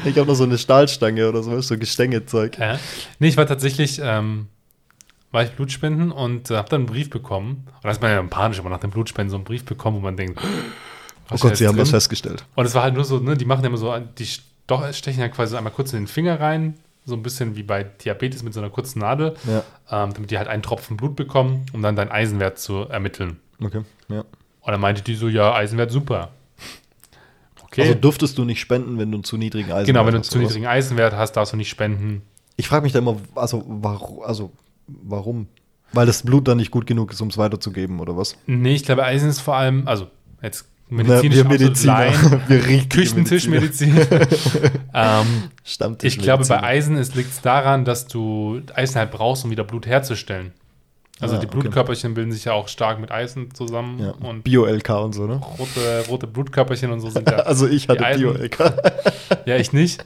[SPEAKER 2] ich habe noch so eine Stahlstange oder so, so Gestängezeug.
[SPEAKER 1] Ja. Nee, ich war tatsächlich, ähm, war ich Blutspenden und äh, habe dann einen Brief bekommen. Und da ist man ja panisch, wenn man nach dem Blutspenden so einen Brief bekommt, wo man denkt,
[SPEAKER 2] Oh Gott, sie haben was festgestellt.
[SPEAKER 1] Und es war halt nur so, ne, die machen ja immer so, die doch, stechen ja quasi einmal kurz in den Finger rein, so ein bisschen wie bei Diabetes mit so einer kurzen Nadel,
[SPEAKER 2] Ja,
[SPEAKER 1] ähm, damit die halt einen Tropfen Blut bekommen, um dann deinen Eisenwert zu ermitteln.
[SPEAKER 2] okay. Ja.
[SPEAKER 1] Und dann meinte die so, ja, Eisenwert super. Okay.
[SPEAKER 2] Also durftest du nicht spenden, wenn du einen zu niedrigen Eisenwert
[SPEAKER 1] genau, wenn du
[SPEAKER 2] hast,
[SPEAKER 1] zu niedrigen Eisenwert hast, darfst du nicht spenden.
[SPEAKER 2] Ich frage mich da immer, also, warum, also warum? Weil das Blut dann nicht gut genug ist, um es weiterzugeben, oder was?
[SPEAKER 1] Nee, ich glaube, Eisen ist vor allem, also jetzt
[SPEAKER 2] Na,
[SPEAKER 1] medizinisch
[SPEAKER 2] wir
[SPEAKER 1] absolut
[SPEAKER 2] Mediziner. (laughs) Wir (laughs)
[SPEAKER 1] Küchentischmedizin. ähm,
[SPEAKER 2] Stammtisch
[SPEAKER 1] ich glaube, bei Eisen liegt es daran, dass du Eisen halt brauchst, um wieder Blut herzustellen. Also
[SPEAKER 2] Ah,
[SPEAKER 1] die
[SPEAKER 2] okay.
[SPEAKER 1] Blutkörperchen bilden sich ja auch stark mit Eisen zusammen
[SPEAKER 2] ja.
[SPEAKER 1] und
[SPEAKER 2] Bio-LK und so, ne?
[SPEAKER 1] rote, rote Blutkörperchen und so sind ja. (laughs)
[SPEAKER 2] Also ich hatte Bio-LK. (laughs)
[SPEAKER 1] ja, ich nicht.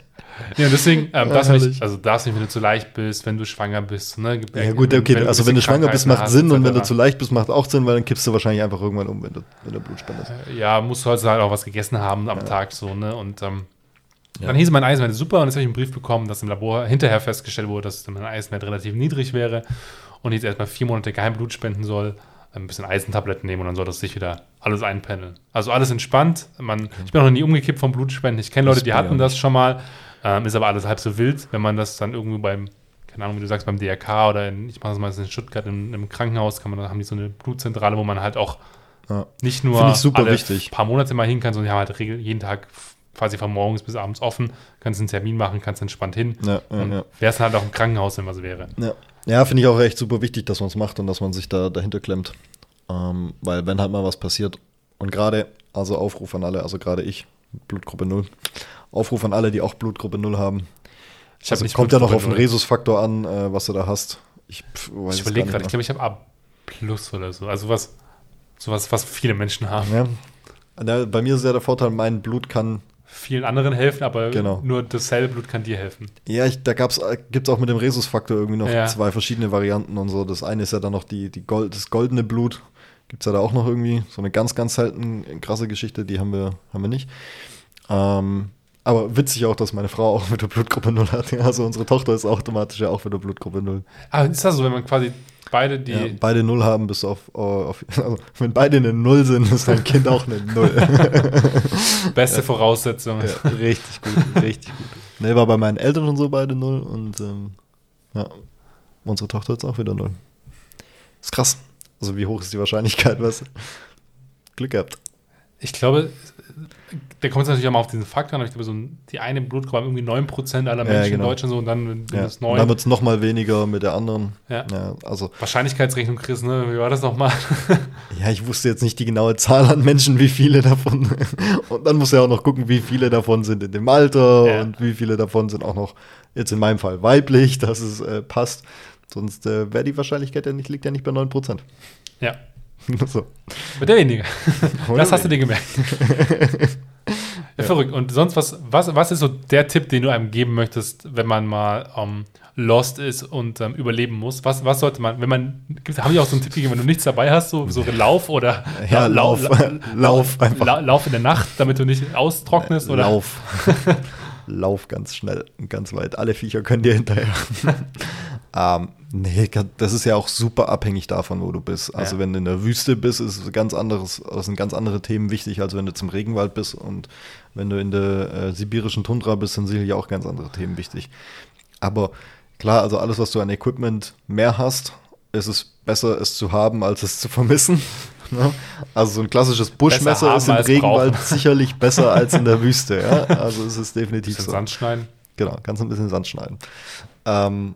[SPEAKER 1] Ja, deswegen ähm,
[SPEAKER 2] Ja,
[SPEAKER 1] du nicht, also darfst nicht, wenn du zu leicht bist, wenn du schwanger bist. Ne?
[SPEAKER 2] Ja gut, okay,
[SPEAKER 1] Wenn
[SPEAKER 2] also wenn du schwanger bist, macht Sinn und wenn du zu leicht bist, macht auch Sinn, weil dann kippst du wahrscheinlich einfach irgendwann um, wenn du, wenn du Blut spendest.
[SPEAKER 1] Ja, musst du halt auch was gegessen haben am Tag so, ne? Und ähm,
[SPEAKER 2] Ja.
[SPEAKER 1] dann hieß mein Eisenwert ist super und jetzt habe ich einen Brief bekommen, dass im Labor hinterher festgestellt wurde, dass mein Eisenwert relativ niedrig wäre und jetzt erstmal vier Monate Geheimblut spenden soll, ein bisschen Eisentabletten nehmen und dann soll das sich wieder alles einpendeln. Also alles entspannt. Man, Ich bin noch nie umgekippt vom Blutspenden. Ich kenne Leute, die hatten das schon mal, ähm, ist aber alles halb so wild, wenn man das dann irgendwo beim keine Ahnung, wie du sagst, beim DRK oder in, ich mache das meistens in Stuttgart im, im Krankenhaus, kann man, da haben die so eine Blutzentrale, wo man halt auch
[SPEAKER 2] Ja.
[SPEAKER 1] nicht nur
[SPEAKER 2] Finde ich super
[SPEAKER 1] alle
[SPEAKER 2] wichtig.
[SPEAKER 1] paar Monate mal hin kann, sondern die haben halt regel, jeden Tag quasi von morgens bis abends offen, kannst einen Termin machen, kannst entspannt hin.
[SPEAKER 2] Ja, ja, ja.
[SPEAKER 1] wäre es halt auch im Krankenhaus, wenn was wäre.
[SPEAKER 2] Ja, ja finde ich auch echt super wichtig, dass man es macht und dass man sich da dahinter klemmt. Ähm, weil wenn halt mal was passiert und gerade, also Aufruf an alle, also gerade ich, Blutgruppe 0, Aufruf an alle, die auch Blutgruppe 0 haben.
[SPEAKER 1] Ich hab
[SPEAKER 2] also
[SPEAKER 1] nicht
[SPEAKER 2] kommt ja noch auf den
[SPEAKER 1] null.
[SPEAKER 2] Resus-Faktor an, äh, was du da hast. Ich weiß
[SPEAKER 1] überlege gerade, ich glaube, ich habe A plus oder so. Also was, sowas, was viele Menschen haben.
[SPEAKER 2] Ja, Bei mir ist ja der Vorteil, mein Blut kann
[SPEAKER 1] Vielen anderen helfen, aber
[SPEAKER 2] Genau.
[SPEAKER 1] nur dasselbe Blut kann dir helfen.
[SPEAKER 2] Ja, ich, da gab's, äh, gibt's auch mit dem Rhesusfaktor irgendwie noch
[SPEAKER 1] Ja.
[SPEAKER 2] zwei verschiedene Varianten und so. Das eine ist ja dann noch die, die Gold, das goldene Blut. Gibt's ja da auch noch irgendwie. So eine ganz, ganz selten krasse Geschichte, die haben wir, haben wir nicht. Ähm, aber witzig auch, dass meine Frau auch wieder Blutgruppe 0 hat. Also unsere Tochter ist automatisch ja auch wieder Blutgruppe 0.
[SPEAKER 1] Aber ist das so, wenn man quasi beide die.
[SPEAKER 2] Ja, beide 0 haben, bis auf, äh, auf (laughs) also, wenn beide eine 0 sind, ist dein Kind auch eine 0. (laughs)
[SPEAKER 1] Beste Voraussetzung.
[SPEAKER 2] Ja, richtig gut, richtig gut. Ne, war bei meinen Eltern schon so beide null und ähm, ja, unsere Tochter jetzt auch wieder null. Ist krass. Also wie hoch ist die Wahrscheinlichkeit, was? Glück gehabt.
[SPEAKER 1] Ich glaube, da kommt es natürlich auch mal auf diesen Faktor an, aber ich glaube, so die eine Blutgruppe haben irgendwie 9% aller
[SPEAKER 2] Ja,
[SPEAKER 1] Menschen
[SPEAKER 2] genau.
[SPEAKER 1] in Deutschland so und dann,
[SPEAKER 2] Ja.
[SPEAKER 1] es
[SPEAKER 2] Und dann
[SPEAKER 1] 9.
[SPEAKER 2] wird es nochmal weniger mit der anderen.
[SPEAKER 1] Ja.
[SPEAKER 2] Ja, also,
[SPEAKER 1] Wahrscheinlichkeitsrechnung, Chris, ne? Wie war das nochmal? (laughs)
[SPEAKER 2] ja, ich wusste jetzt nicht die genaue Zahl an Menschen, wie viele davon. (laughs) Und dann muss er auch noch gucken, wie viele davon sind in dem Alter
[SPEAKER 1] Ja.
[SPEAKER 2] und wie viele davon sind auch noch, jetzt in meinem Fall, weiblich, dass es äh, passt. Sonst äh, wäre die Wahrscheinlichkeit ja nicht, liegt ja nicht bei 9%.
[SPEAKER 1] ja, (laughs)
[SPEAKER 2] so.
[SPEAKER 1] wird der weniger. Das hast du dir gemerkt. Ja, Verrückt. Und sonst, was, was, was ist so der Tipp, den du einem geben möchtest, wenn man mal ähm, lost ist und ähm, überleben muss? Was, was sollte man, wenn man, haben die auch so einen Tipp gegeben, wenn du nichts dabei hast, so, so Lauf oder (laughs)
[SPEAKER 2] Ja,
[SPEAKER 1] Lau-
[SPEAKER 2] Lauf.
[SPEAKER 1] Lau- (laughs)
[SPEAKER 2] Lauf einfach.
[SPEAKER 1] La, Lauf in der Nacht, damit du nicht austrocknest? Oder?
[SPEAKER 2] Lauf. Lauf ganz schnell und ganz weit. Alle Viecher können dir hinterher. Ähm, nee, das ist ja auch super abhängig davon, wo du bist. Also
[SPEAKER 1] Ja.
[SPEAKER 2] wenn du in der Wüste bist, ist ganz anderes, sind ganz andere Themen wichtig, als wenn du zum Regenwald bist. Und wenn du in der äh, sibirischen Tundra bist, sind sicherlich auch ganz andere Themen wichtig. Aber klar, also alles, was du an Equipment mehr hast, ist es besser, es zu haben, als es zu vermissen. (laughs) Ne? Also so ein klassisches Buschmesser ist im Regenwald
[SPEAKER 1] brauchen. (laughs)
[SPEAKER 2] sicherlich besser als in der Wüste. Ja? Also es ist definitiv
[SPEAKER 1] Bisschen
[SPEAKER 2] so.
[SPEAKER 1] Sand schneiden.
[SPEAKER 2] Genau, kannst ein bisschen Sand schneiden. Ähm,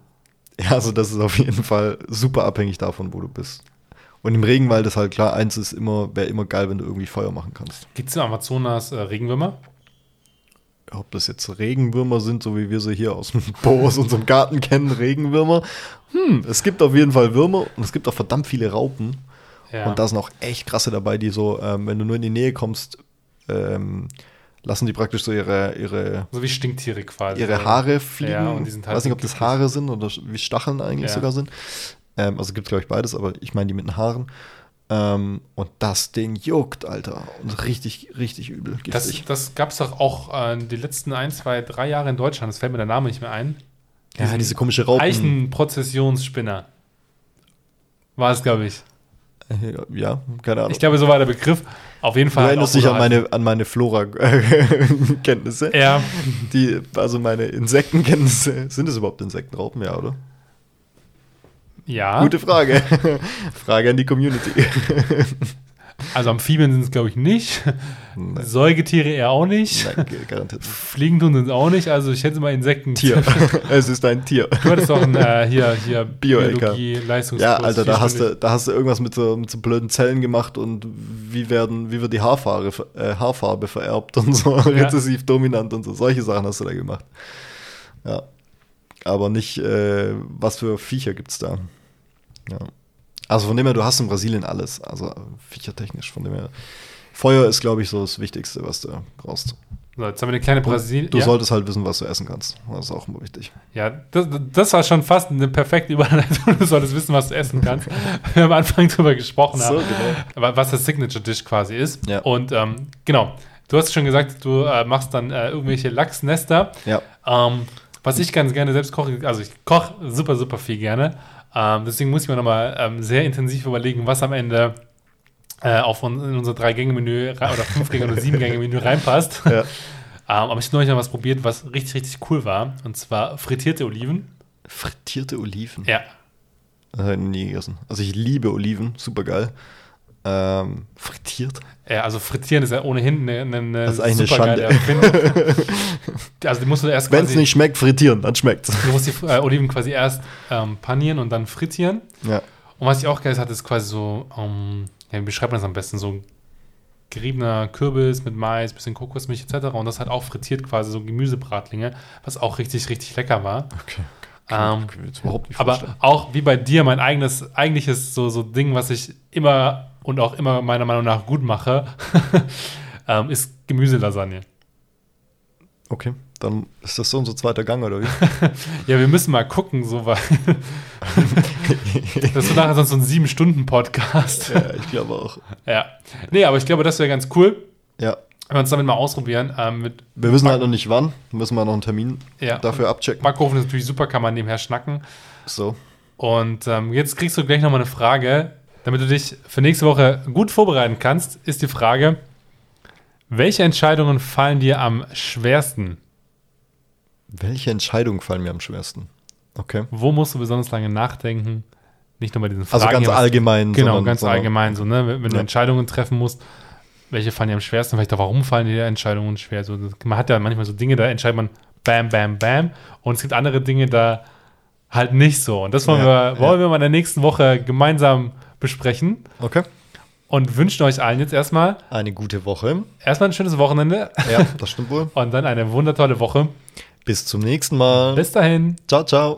[SPEAKER 2] ja, also das ist auf jeden Fall super abhängig davon, wo du bist. Und im Regenwald ist halt klar, eins ist immer, wäre immer geil, wenn du irgendwie Feuer machen kannst.
[SPEAKER 1] Gibt es im Amazonas äh, Regenwürmer?
[SPEAKER 2] Ob das jetzt Regenwürmer sind, so wie wir sie hier aus dem Po aus unserem Garten kennen, Regenwürmer. Hm, es gibt auf jeden Fall Würmer und es gibt auch verdammt viele Raupen.
[SPEAKER 1] Ja.
[SPEAKER 2] Und da sind auch echt krasse dabei, die so, ähm, wenn du nur in die Nähe kommst, ähm, lassen die praktisch so ihre, ihre,
[SPEAKER 1] so wie Stinktiere quasi.
[SPEAKER 2] ihre Haare fliegen.
[SPEAKER 1] Ja, und die sind halt
[SPEAKER 2] weiß nicht, ob das. Haare sind oder wie Stacheln eigentlich
[SPEAKER 1] Ja.
[SPEAKER 2] sogar sind. Ähm, also gibt es, glaube ich, beides, aber ich meine die mit den Haaren. Ähm, und das Ding juckt, Alter. Und richtig, richtig übel.
[SPEAKER 1] Das,
[SPEAKER 2] Giftig.
[SPEAKER 1] das gab es doch auch äh, die letzten ein, zwei, drei Jahre in Deutschland. Das fällt mir der Name nicht mehr ein.
[SPEAKER 2] ja, diese komische Raupen.
[SPEAKER 1] Eichenprozessionsspinner. War es, glaube ich.
[SPEAKER 2] Äh, Ja, keine Ahnung.
[SPEAKER 1] Ich glaube, so war der Begriff. Auf jeden
[SPEAKER 2] du
[SPEAKER 1] Fall.
[SPEAKER 2] erinnerst
[SPEAKER 1] auch
[SPEAKER 2] dich an meine, an meine Flora-Kenntnisse.
[SPEAKER 1] Ja,
[SPEAKER 2] Die, (laughs) also meine Insektenkenntnisse. Sind es überhaupt Insektenraupen? Ja, oder?
[SPEAKER 1] ja.
[SPEAKER 2] Gute Frage. (laughs) Frage an die Community.
[SPEAKER 1] Also Amphibien sind es, glaube ich, nicht.
[SPEAKER 2] Nein.
[SPEAKER 1] Säugetiere eher auch nicht.
[SPEAKER 2] Nein, garantiert nicht.
[SPEAKER 1] Fliegen tun sie es auch nicht. Also ich schätze mal Insekten.
[SPEAKER 2] Tier. (laughs) es ist ein Tier.
[SPEAKER 1] Du hattest doch ein, äh, hier, hier. Biologie, Leistungskurs.
[SPEAKER 2] Ja, Alter, da hast, du, da hast du irgendwas mit so, mit so blöden Zellen gemacht und wie werden, wie wird die Haarfarbe, äh, Haarfarbe vererbt und so (laughs) rezessiv dominant und so. Solche Sachen hast du da gemacht. Ja. Aber nicht, äh, was für Viecher gibt's da. Ja. Also von dem her, du hast in Brasilien alles. Also viechertechnisch, von dem her. Feuer ist, glaube ich, so das Wichtigste, was du brauchst.
[SPEAKER 1] So, jetzt haben wir eine kleine Brasil.
[SPEAKER 2] Du
[SPEAKER 1] ja.
[SPEAKER 2] solltest halt wissen, was du essen kannst. Das ist auch immer wichtig.
[SPEAKER 1] Ja, das, das war schon fast eine perfekte Überleitung. (laughs) Du solltest wissen, was du essen kannst. Wir haben am Anfang drüber gesprochen,
[SPEAKER 2] So,
[SPEAKER 1] haben,
[SPEAKER 2] genau.
[SPEAKER 1] wa- was das Signature Dish quasi ist.
[SPEAKER 2] Ja.
[SPEAKER 1] Und ähm, genau, du hast schon gesagt, du äh, machst dann äh, irgendwelche Lachsnester.
[SPEAKER 2] Ja.
[SPEAKER 1] Ähm, was ich ganz gerne selbst koche, also ich koche super, super viel gerne. Ähm, deswegen muss ich mir nochmal ähm, sehr intensiv überlegen, was am Ende äh, auf in unser Drei-Gänge-Menü rei- oder Fünf-Gänge- oder Sieben-Gänge-Menü reinpasst.
[SPEAKER 2] Ja.
[SPEAKER 1] Ähm, aber ich habe neulich noch was probiert, was richtig, richtig cool war. Und zwar frittierte Oliven.
[SPEAKER 2] Frittierte Oliven?
[SPEAKER 1] Ja.
[SPEAKER 2] Das habe ich noch nie gegessen. Also ich liebe Oliven, super geil. Ähm, frittiert?
[SPEAKER 1] Ja, also frittieren ist ja ohnehin eine, eine,
[SPEAKER 2] Das ist eigentlich eine Schande. (laughs)
[SPEAKER 1] Also die musst du erst
[SPEAKER 2] Wenn es nicht schmeckt, frittieren, dann schmeckt's.
[SPEAKER 1] du musst die äh, Oliven quasi erst ähm, panieren und dann frittieren.
[SPEAKER 2] Ja.
[SPEAKER 1] Und was ich auch geil ist, hat, ist quasi so, ähm, ja, wie beschreibt man das am besten? So geriebener Kürbis mit Mais, bisschen Kokosmilch etc. Und das hat auch frittiert quasi so Gemüsebratlinge, was auch richtig, richtig lecker war.
[SPEAKER 2] Okay.
[SPEAKER 1] Ähm,
[SPEAKER 2] ich mir jetzt überhaupt nicht
[SPEAKER 1] Aber
[SPEAKER 2] vorstellen.
[SPEAKER 1] auch wie bei dir, mein eigenes, eigentliches so, so Ding, was ich immer und auch immer meiner Meinung nach gut mache, (laughs) ähm, ist Gemüselasagne.
[SPEAKER 2] Okay, dann ist das so unser zweiter Gang, oder wie? (laughs)
[SPEAKER 1] Ja, wir müssen mal gucken, so weil (laughs) das ist nachher sonst so ein sieben-Stunden-Podcast.
[SPEAKER 2] ja, ich glaube auch.
[SPEAKER 1] Ja. Nee, aber ich glaube, das wäre ganz cool,
[SPEAKER 2] Ja.
[SPEAKER 1] wenn wir uns damit mal ausprobieren. Ähm,
[SPEAKER 2] Wir wissen halt noch nicht wann. Müssen wir noch einen Termin
[SPEAKER 1] Ja.
[SPEAKER 2] dafür abchecken.
[SPEAKER 1] Backofen ist natürlich super, kann man nebenher schnacken.
[SPEAKER 2] So.
[SPEAKER 1] Und ähm, jetzt kriegst du gleich nochmal eine Frage. Damit du dich für nächste Woche gut vorbereiten kannst, ist die Frage, welche Entscheidungen fallen dir am schwersten?
[SPEAKER 2] Welche Entscheidungen fallen mir am schwersten? Okay.
[SPEAKER 1] Wo musst du besonders lange nachdenken? Nicht nur bei diesen Fragen.
[SPEAKER 2] Also ganz
[SPEAKER 1] hier,
[SPEAKER 2] allgemein.
[SPEAKER 1] Genau,
[SPEAKER 2] sondern-
[SPEAKER 1] ganz
[SPEAKER 2] sondern-
[SPEAKER 1] allgemein so, ne? Wenn wenn du
[SPEAKER 2] Ja.
[SPEAKER 1] Entscheidungen treffen musst, welche fallen dir am schwersten? Vielleicht auch, warum fallen dir Entscheidungen schwer? So, man hat ja manchmal so Dinge, da entscheidet man bam, bam, bam. Und es gibt andere Dinge, da halt nicht so. Und das wollen,
[SPEAKER 2] Ja,
[SPEAKER 1] wir, wollen
[SPEAKER 2] ja.
[SPEAKER 1] wir mal in der nächsten Woche gemeinsam besprechen.
[SPEAKER 2] Okay.
[SPEAKER 1] Und wünschen euch allen jetzt erstmal
[SPEAKER 2] Eine gute Woche.
[SPEAKER 1] erstmal ein schönes Wochenende
[SPEAKER 2] Ja, das stimmt wohl. (laughs)
[SPEAKER 1] und dann eine wundertolle Woche.
[SPEAKER 2] Bis zum nächsten Mal.
[SPEAKER 1] Bis dahin.
[SPEAKER 2] Ciao, ciao.